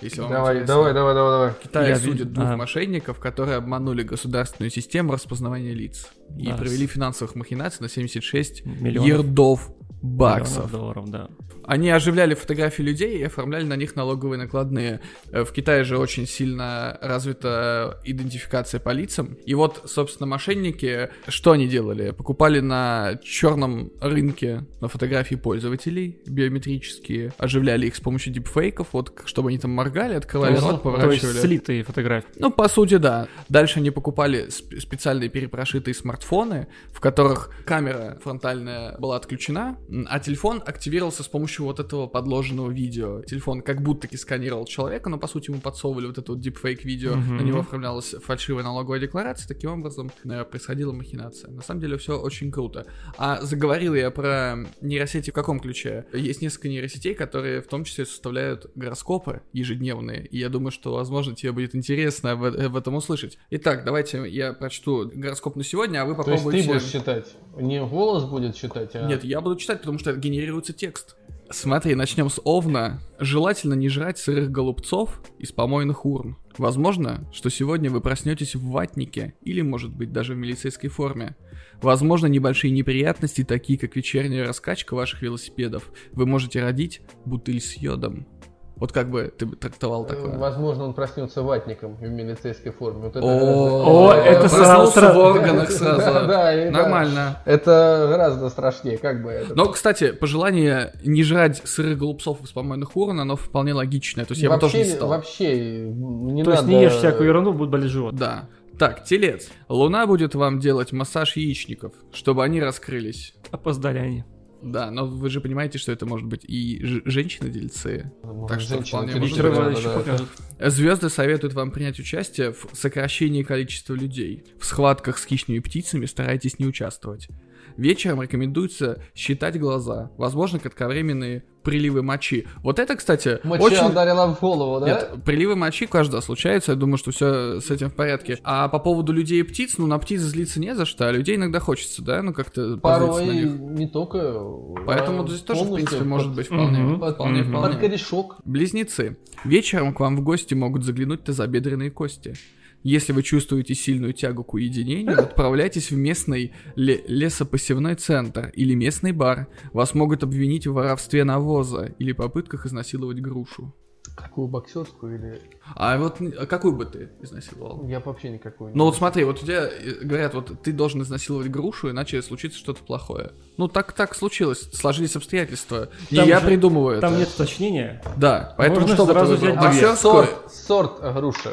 Если вам Давай, интересно. давай, давай, давай, давай. В Китае Я судят вид- двух ага. мошенников, которые обманули государственную систему распознавания лиц и Да, провели финансовых махинаций на 76 Миллионов. ердов баксов. Миллионов долларов, да. Они оживляли фотографии людей и оформляли на них налоговые накладные. Э, В Китае же очень сильно развита идентификация по лицам. И вот, собственно, мошенники, что они делали? Покупали на черном рынке на фотографии пользователей биометрические, оживляли их с помощью дипфейков, вот чтобы они там моргали, открывали То рот, есть- то поворачивали. есть слитые фотографии. Ну, по сути, да. Дальше они покупали сп- специальные перепрошитые смартфоны, в которых камера фронтальная была отключена, а телефон активировался с помощью вот этого подложенного видео. Телефон как будто-таки сканировал человека, но по сути ему подсовывали вот это вот deepfake видео, Мгм. на него оформлялась фальшивая налоговая декларация, таким образом э, происходила махинация. На самом деле все очень круто. А заговорил я про нейросети в каком ключе? Есть несколько нейросетей, которые в том числе составляют гороскопы ежедневные, и я думаю, что, возможно, тебе будет интересно в, э, в этом услышать. Итак, давайте я прочту гороскоп на сегодня, а вы То есть попробуйте... ты будешь считать, не голос будет считать, а... Нет, я буду читать, потому что генерируется текст. Смотри, начнем с Овна. Желательно не жрать сырых голубцов из помойных урн. Возможно, что сегодня вы проснетесь в ватнике или, может быть, даже в милицейской форме. Возможно, небольшие неприятности, такие как вечерняя раскачка ваших велосипедов, вы можете родить бутыль с йодом. Вот как бы ты бы трактовал такое? Возможно, он проснется ватником в милицейской форме. Вот это О, это сразу- в органах сразу. Да, да, и да. Нормально. Это гораздо страшнее, как бы это. Но, кстати, пожелание не жрать сырых голубцов из помойных урн, оно вполне логичное. То есть я бы тоже не вообще, стал. вообще не То надо... есть не ешь всякую ерунду, будет болеть живот. Да. Так, телец. Луна будет вам делать массаж яичников, чтобы они раскрылись. Опоздали они. Да, но вы же понимаете, что это может быть и женщины-дельцы. Может, Так что вполне может быть. да, да. Звезды советуют вам принять участие в сокращении количества людей. В схватках с хищными птицами старайтесь не участвовать. Вечером рекомендуется считать глаза. Возможно, кратковременные приливы мочи. Вот это, кстати, Моча очень... ударила в голову, да? Нет, приливы мочи каждого случается, я думаю, что все с этим в порядке. А по поводу людей и птиц, ну на птиц злиться не за что, а людей иногда хочется, да, ну как-то Порой на них. не только... Поэтому а здесь тоже, в принципе, под- может быть вполне, под, вполне, вполне. под корешок. Близнецы. Вечером к вам в гости могут заглянуть тазобедренные кости. Если вы чувствуете сильную тягу к уединению, отправляйтесь в местный ле- лесопосевной центр или местный бар. Вас могут обвинить в воровстве навоза или попытках изнасиловать грушу. Какую боксерскую или... А вот а какую бы ты изнасиловал? Я вообще никакую. Ну вот смотри, вот у тебя э, говорят, вот ты должен изнасиловать грушу, иначе случится что-то плохое. Ну так так случилось, сложились обстоятельства. Не Там я же- придумываю Там это. нет уточнения. Да, поэтому Можно что сразу взять две. Боксерскую? Сорт, сорт груши.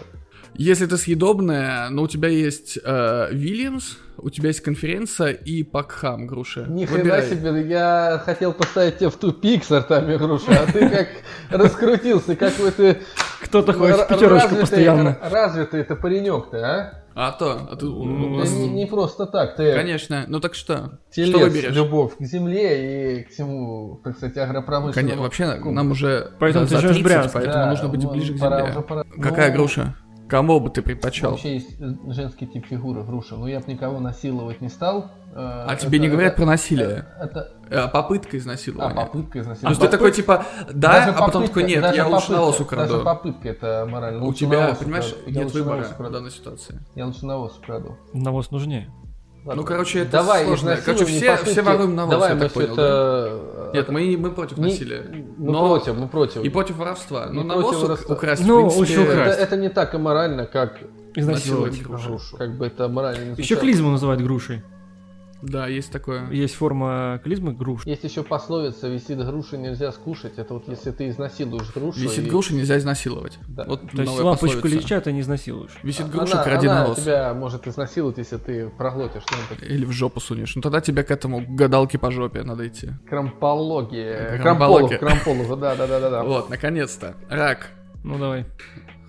Если ты съедобная, но у тебя есть э, Вильямс, у тебя есть конференция и Пакхам груша. Ни хрена себе, я хотел поставить тебя в тупик сортами груши, а ты как раскрутился, как вы ты... Кто-то ходит в р- пятерочку постоянно. Развитый это паренек-то, а? А то, а ты, у вас- Не, не просто так, ты Конечно, ну так что? телец, что выберешь? любовь к земле и к всему, так сказать, агропромышленному. Конечно, вообще нам уже Поэтому ты живешь в 30, Брянске. поэтому Да, нужно быть ну, ближе к пора земле. уже, пора. Какая Ну, груша? Кому бы ты предпочел? Вообще есть женский тип фигуры груша, но я бы никого насиловать не стал. А тебе не говорят про насилие? Это, Э, попытка а, изнасилования. попытка То изнасилования. есть ты такой типа, да, Даже а потом попытка- такой, нет, даже я лучше попытка- навоз Даже украду. попытка это морально. У Лучше тебя, понимаешь, украду. Я нет выбора в данной ситуации. Я лучше навоз украду. Навоз нужнее. Ладно. Ну, короче, это Давай, сложно. Короче, не все, попытки. все воруем навоз, Давай, я так понял. да? это... Нет, мы, мы против Не- насилия. Мы Но- против, мы против. И против воровства. Ну, Не навоз против ук- воровства. украсть, Ну, в принципе, это, это не так аморально, как Изнасиловать. насиловать грушу. Как бы это морально не Еще клизму называют грушей. Да, есть такое. Есть форма клизмы груш. Есть еще пословица «висит груши, нельзя скушать». Это вот если ты изнасилуешь грушу... Висит и- груша, нельзя изнасиловать. Да. Вот То есть лампочку пословица. леча ты не изнасилуешь. Висит груша, она, кради она тебя может изнасиловать, если ты проглотишь что-нибудь. Или в жопу сунешь. Ну тогда тебя к этому к гадалке по жопе надо идти. Крампология. Крампология. Крамполог, крамполог, да, да, да, да. Вот, наконец-то. Рак. Ну давай.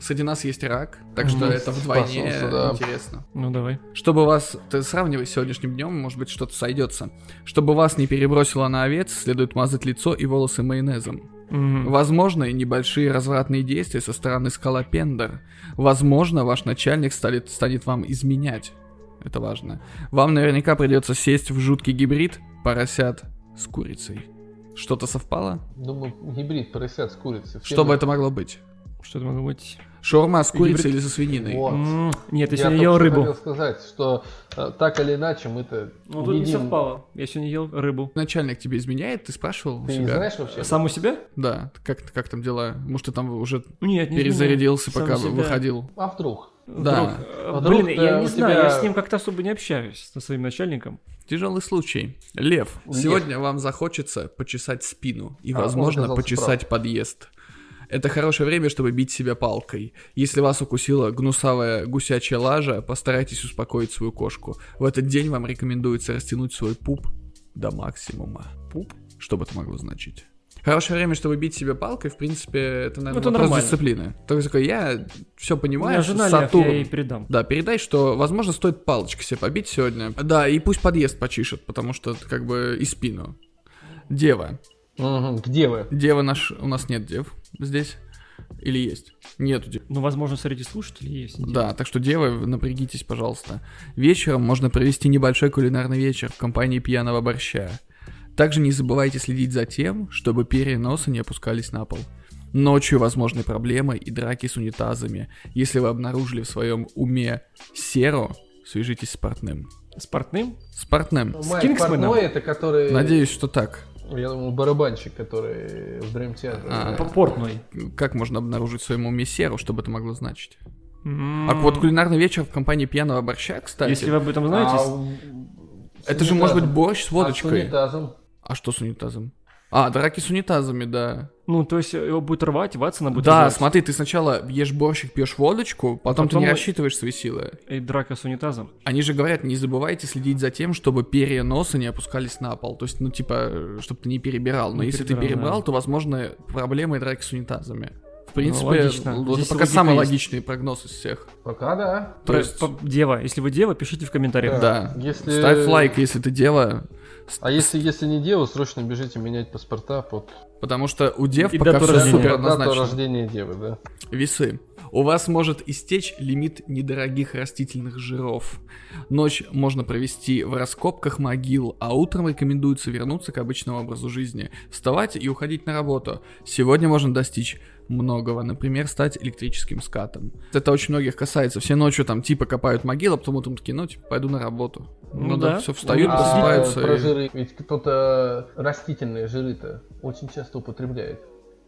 Среди нас есть рак, так что Мгм. это вдвойне да. интересно. Ну давай. Чтобы вас, ты сравнивай с сегодняшним днем, может быть что-то сойдется. Чтобы вас не перебросило на овец, следует мазать лицо и волосы майонезом. Мгм. Возможно, и небольшие развратные действия со стороны скалопендер. Возможно, ваш начальник станет, станет вам изменять. Это важно. Вам наверняка придется сесть в жуткий гибрид поросят с курицей. Что-то совпало? Думаю, гибрид поросят с курицей. Все Что бы это могло быть? Что это могло быть? Шаурма с курицей или со свининой? Вот. М, Нет, я Я сегодня ел рыбу. хотел сказать, что э, так или иначе мы-то Ну тут не едим- совпало. Я сегодня ел рыбу. Начальник тебе изменяет? Ты спрашивал у Ты не себя? знаешь вообще? Сам у себя? Да, как, как там дела? Может, ты там уже Нет, не перезарядился, пока себя. выходил? А вдруг? Да. Вдруг, А вдруг, Блин, я э, не знаю, тебя- я с ним как-то особо не общаюсь, со своим начальником. Тяжелый случай. Лев, Лев. сегодня вам захочется почесать спину и, А, возможно, почесать подъезд. Это хорошее время, чтобы бить себя палкой. Если вас укусила гнусавая гусячая лажа, постарайтесь успокоить свою кошку. В этот день вам рекомендуется растянуть свой пуп до максимума. Пуп? Что бы это могло значить? Хорошее время, чтобы бить себя палкой, в принципе, это, наверное, это вопрос нормально. дисциплины. То есть такой, я все понимаю, жена Лев, Сатурн. я ей передам. Да, передай, что, возможно, стоит палочкой себе побить сегодня. Да, и пусть подъезд почишет, потому что это как бы и спину. Дева. Мгм, Где вы? Дева наш... У нас нет дев здесь. Или есть? Нету. Ну, возможно, среди слушателей есть. Да, так что, девы, напрягитесь, пожалуйста. Вечером можно провести небольшой кулинарный вечер в компании пьяного борща. Также не забывайте следить за тем, чтобы перья носа не опускались на пол. Ночью возможны проблемы и драки с унитазами. Если вы обнаружили в своем уме серу, свяжитесь с портным. С портным? С портным. Кингсманом? Портной это который... Надеюсь, что так. Я думал, барабанщик, который в Dream Theater. А. П- Портной. Как можно обнаружить в своем уме серу, что бы это могло значить? М, А вот кулинарный вечер в компании пьяного борща, кстати. Если вы об этом знаете, А, с- с Это же может быть борщ с А с водочкой. унитазом? А что с унитазом? А, драки с унитазами, да. ну, то есть его будет рвать, Ватсона будет Да, рвать. смотри, ты сначала ешь борщик, пьешь водочку, потом, ты Потом- не рассчитываешь свои силы. И драка с унитазом. Они же говорят, не забывайте следить за тем, чтобы перья носа не опускались на пол. То есть, ну, типа, чтобы ты не перебирал. Но Не если ты перебирал, перебрал, да. то, возможно, проблемы и драки с унитазами. В принципе, логично. л- Здесь пока самый есть. логичный прогноз из всех. Пока да. То есть, по- Дева, если вы дева, пишите в комментариях. да. Если- Ставь лайк, если ты дева. А если, если не дева, срочно бежите менять паспорта под Потому что у дев И пока дату все рождения. супер дату однозначно. рождения девы, да. Весы. У вас может истечь лимит недорогих растительных жиров. Ночь можно провести в раскопках могил, а утром рекомендуется вернуться к обычному образу жизни, вставать и уходить на работу. Сегодня можно достичь многого, например, стать электрическим скатом. Это очень многих касается. Все ночью там типа копают могилы, а потом утром такие, ну типа пойду на работу. Ну Ну, да, да. все встают, Ну, А просыпаются. про и- жиры, ведь кто-то растительные жиры-то очень часто употребляет.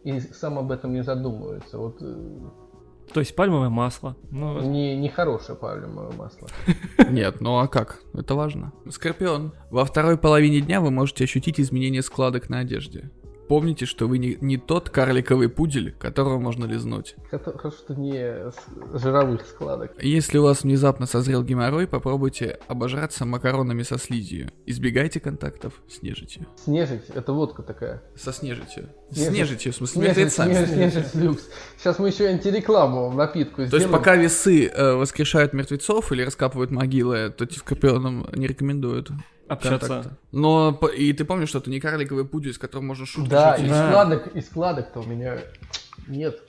И сам об этом не задумывается. Вот э, То есть пальмовое масло. Ну, не, не хорошее пальмовое масло. Нет, ну а как? Это важно. Скорпион. Во второй половине дня вы можете ощутить изменение складок на одежде. Помните, что вы не, не тот карликовый пудель, которого можно лизнуть. Хорошо, что не с жировых складок. Если у вас внезапно созрел геморрой, попробуйте обожраться макаронами со слизью. Избегайте контактов с нежитью. Снежить, это водка такая. Со снежитью. С Снежить. нежитью, в смысле, Снежить, мертвецами. снежить, снежить люкс. Сейчас мы еще антирекламу напитку То есть сделаем. пока весы э, воскрешают мертвецов или раскапывают могилы, то те скорпионам не рекомендуют общаться. Но и ты помнишь, что это не карликовый пудель, с которым можно шутки Да, шутить? и Да. складок, и складок-то у меня нет.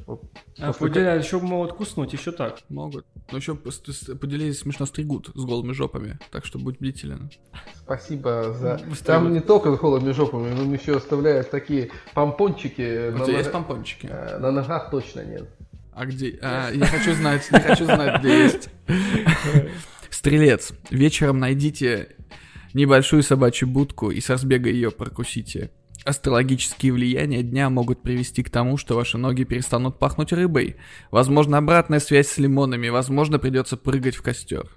А пуделя еще могут куснуть, еще так. Могут. Но еще поделились смешно стригут с голыми жопами, так что будь бдителен. Спасибо за... Быстрее Там вот. не только с голыми жопами, но еще оставляют такие помпончики. У на тебя есть нога- помпончики? Э, На ногах точно нет. А где? А, я хочу знать, не хочу знать, где есть. Стрелец. Вечером найдите небольшую собачью будку и с разбега ее прокусите. Астрологические влияния дня могут привести к тому, что ваши ноги перестанут пахнуть рыбой. Возможно, обратная связь с лимонами, возможно, придется прыгать в костер.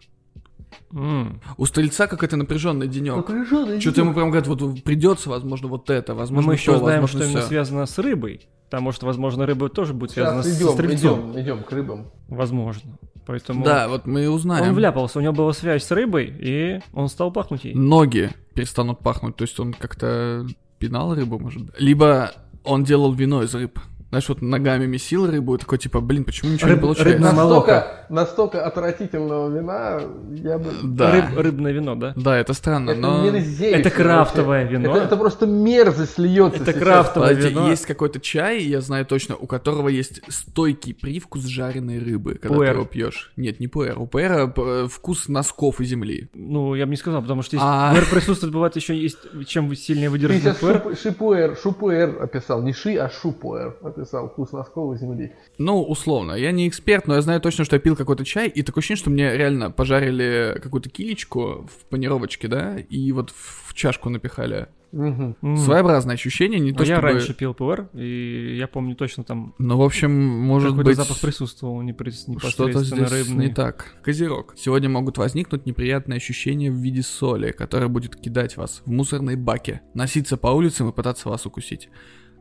М. У стрельца какой-то напряженный денек. Напряженный Что-то ему прям говорят, вот придется, возможно, вот это, Но возможно, мы еще то, знаем, возможно, что именно всё. связано с рыбой. Потому что, возможно, рыба тоже будет связана Сейчас с идем, стрельцом. идем, идем к рыбам. Возможно. Поэтому Да, вот мы и узнаем. он вляпался, у него была связь с рыбой, и он стал пахнуть ей. ноги перестанут пахнуть, то есть он как-то пинал рыбу, может быть. Либо он делал вино из рыб. Знаешь, вот ногами месил рыбу, и такой типа, блин, почему ничего Рыб- не получается? рыбное молоко. Настолько, настолько отвратительного вина я бы... Да. Рыб- рыбное вино, да? Да, это странно, Это но... Это крафтовое вообще. вино. Это, это просто мерзость льется Это сейчас. крафтовое Подожди, вино. есть какой-то чай, я знаю точно, у которого есть стойкий привкус жареной рыбы, когда Пуэр. ты его пьешь. Нет, не пуэр. У пуэра п- вкус носков и земли. Ну, я бы не сказал, потому что есть... А. пуэр присутствует, бывает еще есть, чем сильнее Ты сейчас пуэр. шуп- шипуэр, шупуэр описал. Не ши, а шупуэр описал. Вкус носков и земли. Ну, условно. Я не эксперт, но я знаю точно, что я пил какой-то чай, и такое ощущение, что мне реально пожарили какую-то килечку в панировочке, да, и вот в чашку напихали. М. Своеобразное ощущение, не А то я чтобы... раньше пил пуэр, и я помню точно там Ну, в общем, может какой-то быть... запах присутствовал неприс- Что-то непосредственно здесь рыбный. не так. Козерог. Сегодня могут возникнуть неприятные ощущения в виде соли, которая будет кидать вас в мусорные баки, носиться по улицам и пытаться вас укусить.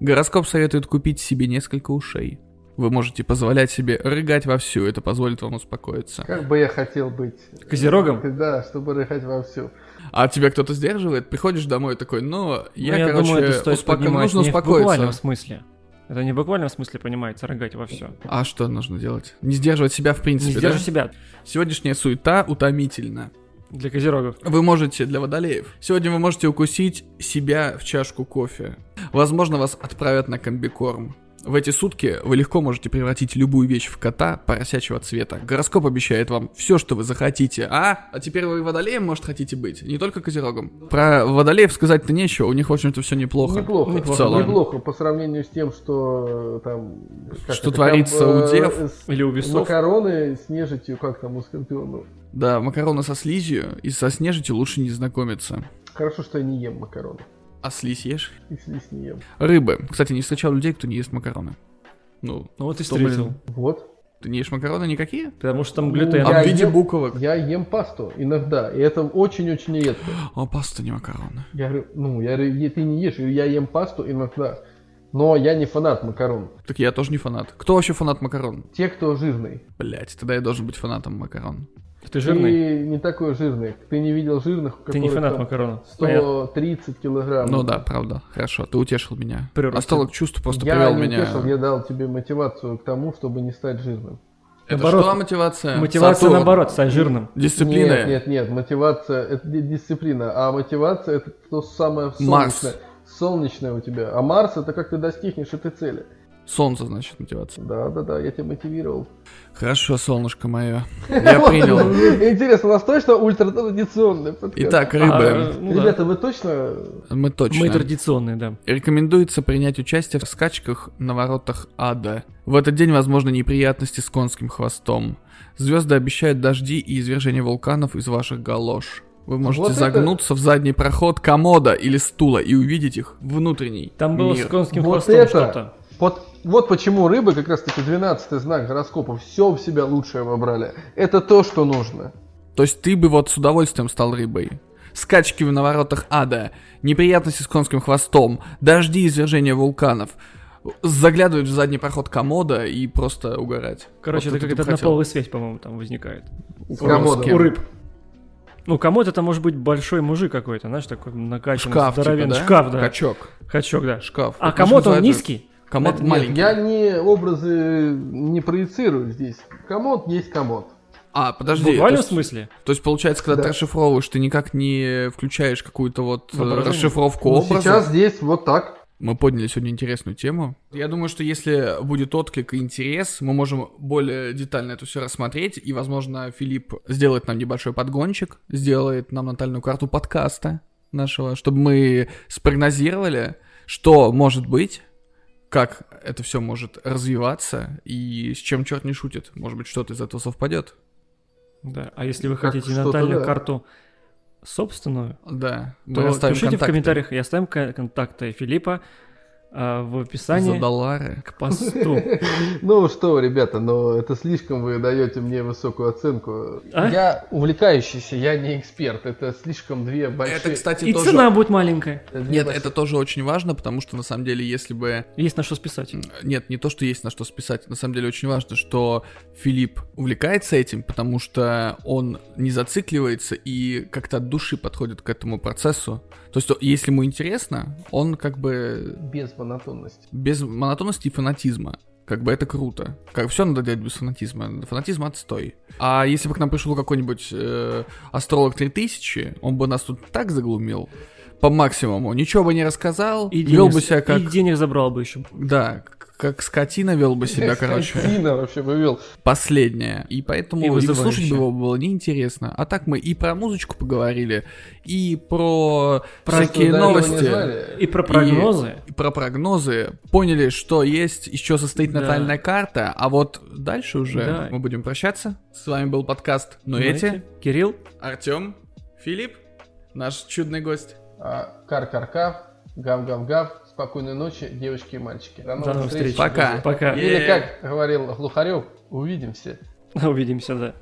Гороскоп советует купить себе несколько ушей. Вы можете позволять себе рыгать вовсю, это позволит вам успокоиться. Как бы я хотел быть. Козерогом? Да, чтобы рыхать вовсю. А тебя кто-то сдерживает? Приходишь домой такой, ну, я, Ну, я короче, думаю, это стоит успоко- нужно не в буквальном успокоиться. смысле. Это не в буквальном смысле понимается, рыгать во все. А что нужно делать? Не сдерживать себя в Не принципе, да? себя Сегодняшняя суета утомительна. Для козерогов. Вы можете, для водолеев, сегодня вы можете укусить себя в чашку кофе. Возможно, вас отправят на комбикорм. В эти сутки вы легко можете превратить любую вещь в кота поросячьего цвета. Гороскоп обещает вам все, что вы захотите. А? А теперь вы и водолеем, может, хотите быть? Не только козерогом. Про водолеев сказать-то нечего, у них, в общем-то, все неплохо. Неплохо, В целом. неплохо по сравнению с тем, что э, там... как Что это, творится там, у э, дев с- Или у весов. Макароны с нежитью, как там у скорпиона. Да, макароны со слизью и со снежитью лучше не знакомиться. Хорошо, что я не ем макароны. А слизь ешь? И слизь не ем. Рыбы. Кстати, не встречал людей, кто не ест макароны. Ну, Ну вот и Что, блин? встретил. Вот. ты не ешь макароны никакие? Потому что там Ну, глютен. А Я в виде ем- буковок? Я ем пасту иногда, и это очень-очень редко. О, паста не макароны. Я говорю, ну, я говорю, «Е- ты не ешь, я ем пасту иногда. Но я не фанат макарон. Так я тоже не фанат. Кто вообще фанат макарон? Те, кто жирный. Блять, тогда я должен быть фанатом макарон. Ты жирный? Ты не такой жирный. Ты не видел жирных, Ты не фанат макарона. Понятно. 130 килограмм. Ну да, правда. Хорошо, ты утешил меня. Прирост. Осталок чувств просто я привел не меня. утешил, я дал тебе мотивацию к тому, чтобы не стать жирным. Это Наоборот. что мотивация? Мотивация Сатурн. наоборот, стать жирным. Дисциплина. Нет, нет, нет, мотивация это не дисциплина, а мотивация это то самое Марс. солнечное. Солнечное у тебя. А Марс это как ты достигнешь этой цели. Солнце, значит, мотивация. Да, да, да, я тебя мотивировал. Хорошо, солнышко мое. Я принял. Интересно, у нас точно ультратрадиционный подкаст? Итак, А, рыбы. ну. Ребята, вы точно... Мы точно. Мы традиционные, да. Рекомендуется принять участие в скачках на воротах ада. В этот день возможны неприятности с конским хвостом. Звезды обещают дожди и извержение вулканов из ваших галош. Вы можете Вот это- загнуться в задний проход комода или стула и увидеть их внутренний Там было мир. с конским Вот хвостом это- что-то. Вот, вот почему рыбы, как раз таки 12 знак гороскопа, все в себя лучшее вобрали. Это то, что нужно. То есть ты бы вот с удовольствием стал рыбой. Скачки на воротах ада, неприятности с конским хвостом, дожди и извержения вулканов. Заглядывать в задний проход комода и просто угорать. Короче, Вот это ты как бы хотел. однополая связь, по-моему, там возникает. У, комода. у рыб. Ну, комод это может быть большой мужик какой-то, знаешь, такой накачанный, Шкаф, типа, здоровенный. да? Шкаф, да. Качок. Качок, да. Шкаф. А комод он низкий? Комод Нет, маленький. я не образы не проецирую здесь. Комод есть комод. А, В подожди. То буквальном есть, смысле? то есть, получается, когда Да. ты расшифровываешь, ты никак не включаешь какую-то вот э, Воображение. расшифровку Ну, образа? сейчас здесь вот так. Мы подняли сегодня интересную тему. Я думаю, что если будет отклик и интерес, мы можем более детально это все рассмотреть. И, возможно, Филипп сделает нам небольшой подгончик, сделает нам натальную карту подкаста нашего, чтобы мы спрогнозировали, что может быть, как это все может развиваться и с чем черт не шутит. Может быть, что-то из этого совпадет. Да. А если вы Как хотите натальную да. карту собственную, Да, то пишите в контакты комментариях. Я оставим ко- контакты Филиппа в описании за доллары. к посту. Ну что, ребята, но это слишком вы даете мне высокую оценку. А? Я увлекающийся, я не эксперт. Это слишком две большие... Это, кстати, И цена будет маленькая. Нет, это тоже очень важно, потому что на самом деле, если бы Есть на что списать. Нет, не то, что есть на что списать. На самом деле очень важно, что Филипп увлекается этим, потому что он не зацикливается и как-то от души подходит к этому процессу. То есть, если ему интересно, он как бы Без монотонности. без монотонности и фанатизма. Как бы это круто. Как все надо делать без фанатизма. Фанатизм отстой. А если бы к нам пришел какой-нибудь э, астролог 3000, он бы нас тут так заглумил по максимуму. Ничего бы не рассказал, И вел денег, бы себя как... и денег забрал бы еще. Да, как скотина вел бы себя, короче. Сильно вообще вывел. Последнее. И поэтому И и слушать бы его было неинтересно. А так мы и про музычку поговорили, и про, всякие этого не новости? И про прогнозы. и про прогнозы. Поняли, что есть, из чего состоит Да. натальная карта. А вот дальше уже Да. мы будем прощаться. С вами был подкаст «Ну Знаете, эти». Кирилл, Артем, Филипп, наш чудный гость. А, Кар-кар-кав, гав-гав-гав. Спокойной ночи, девочки и мальчики. До новых новых встреч. встреч. Пока. друзья. пока. Или как говорил Глухарев, увидимся. Увидимся, да.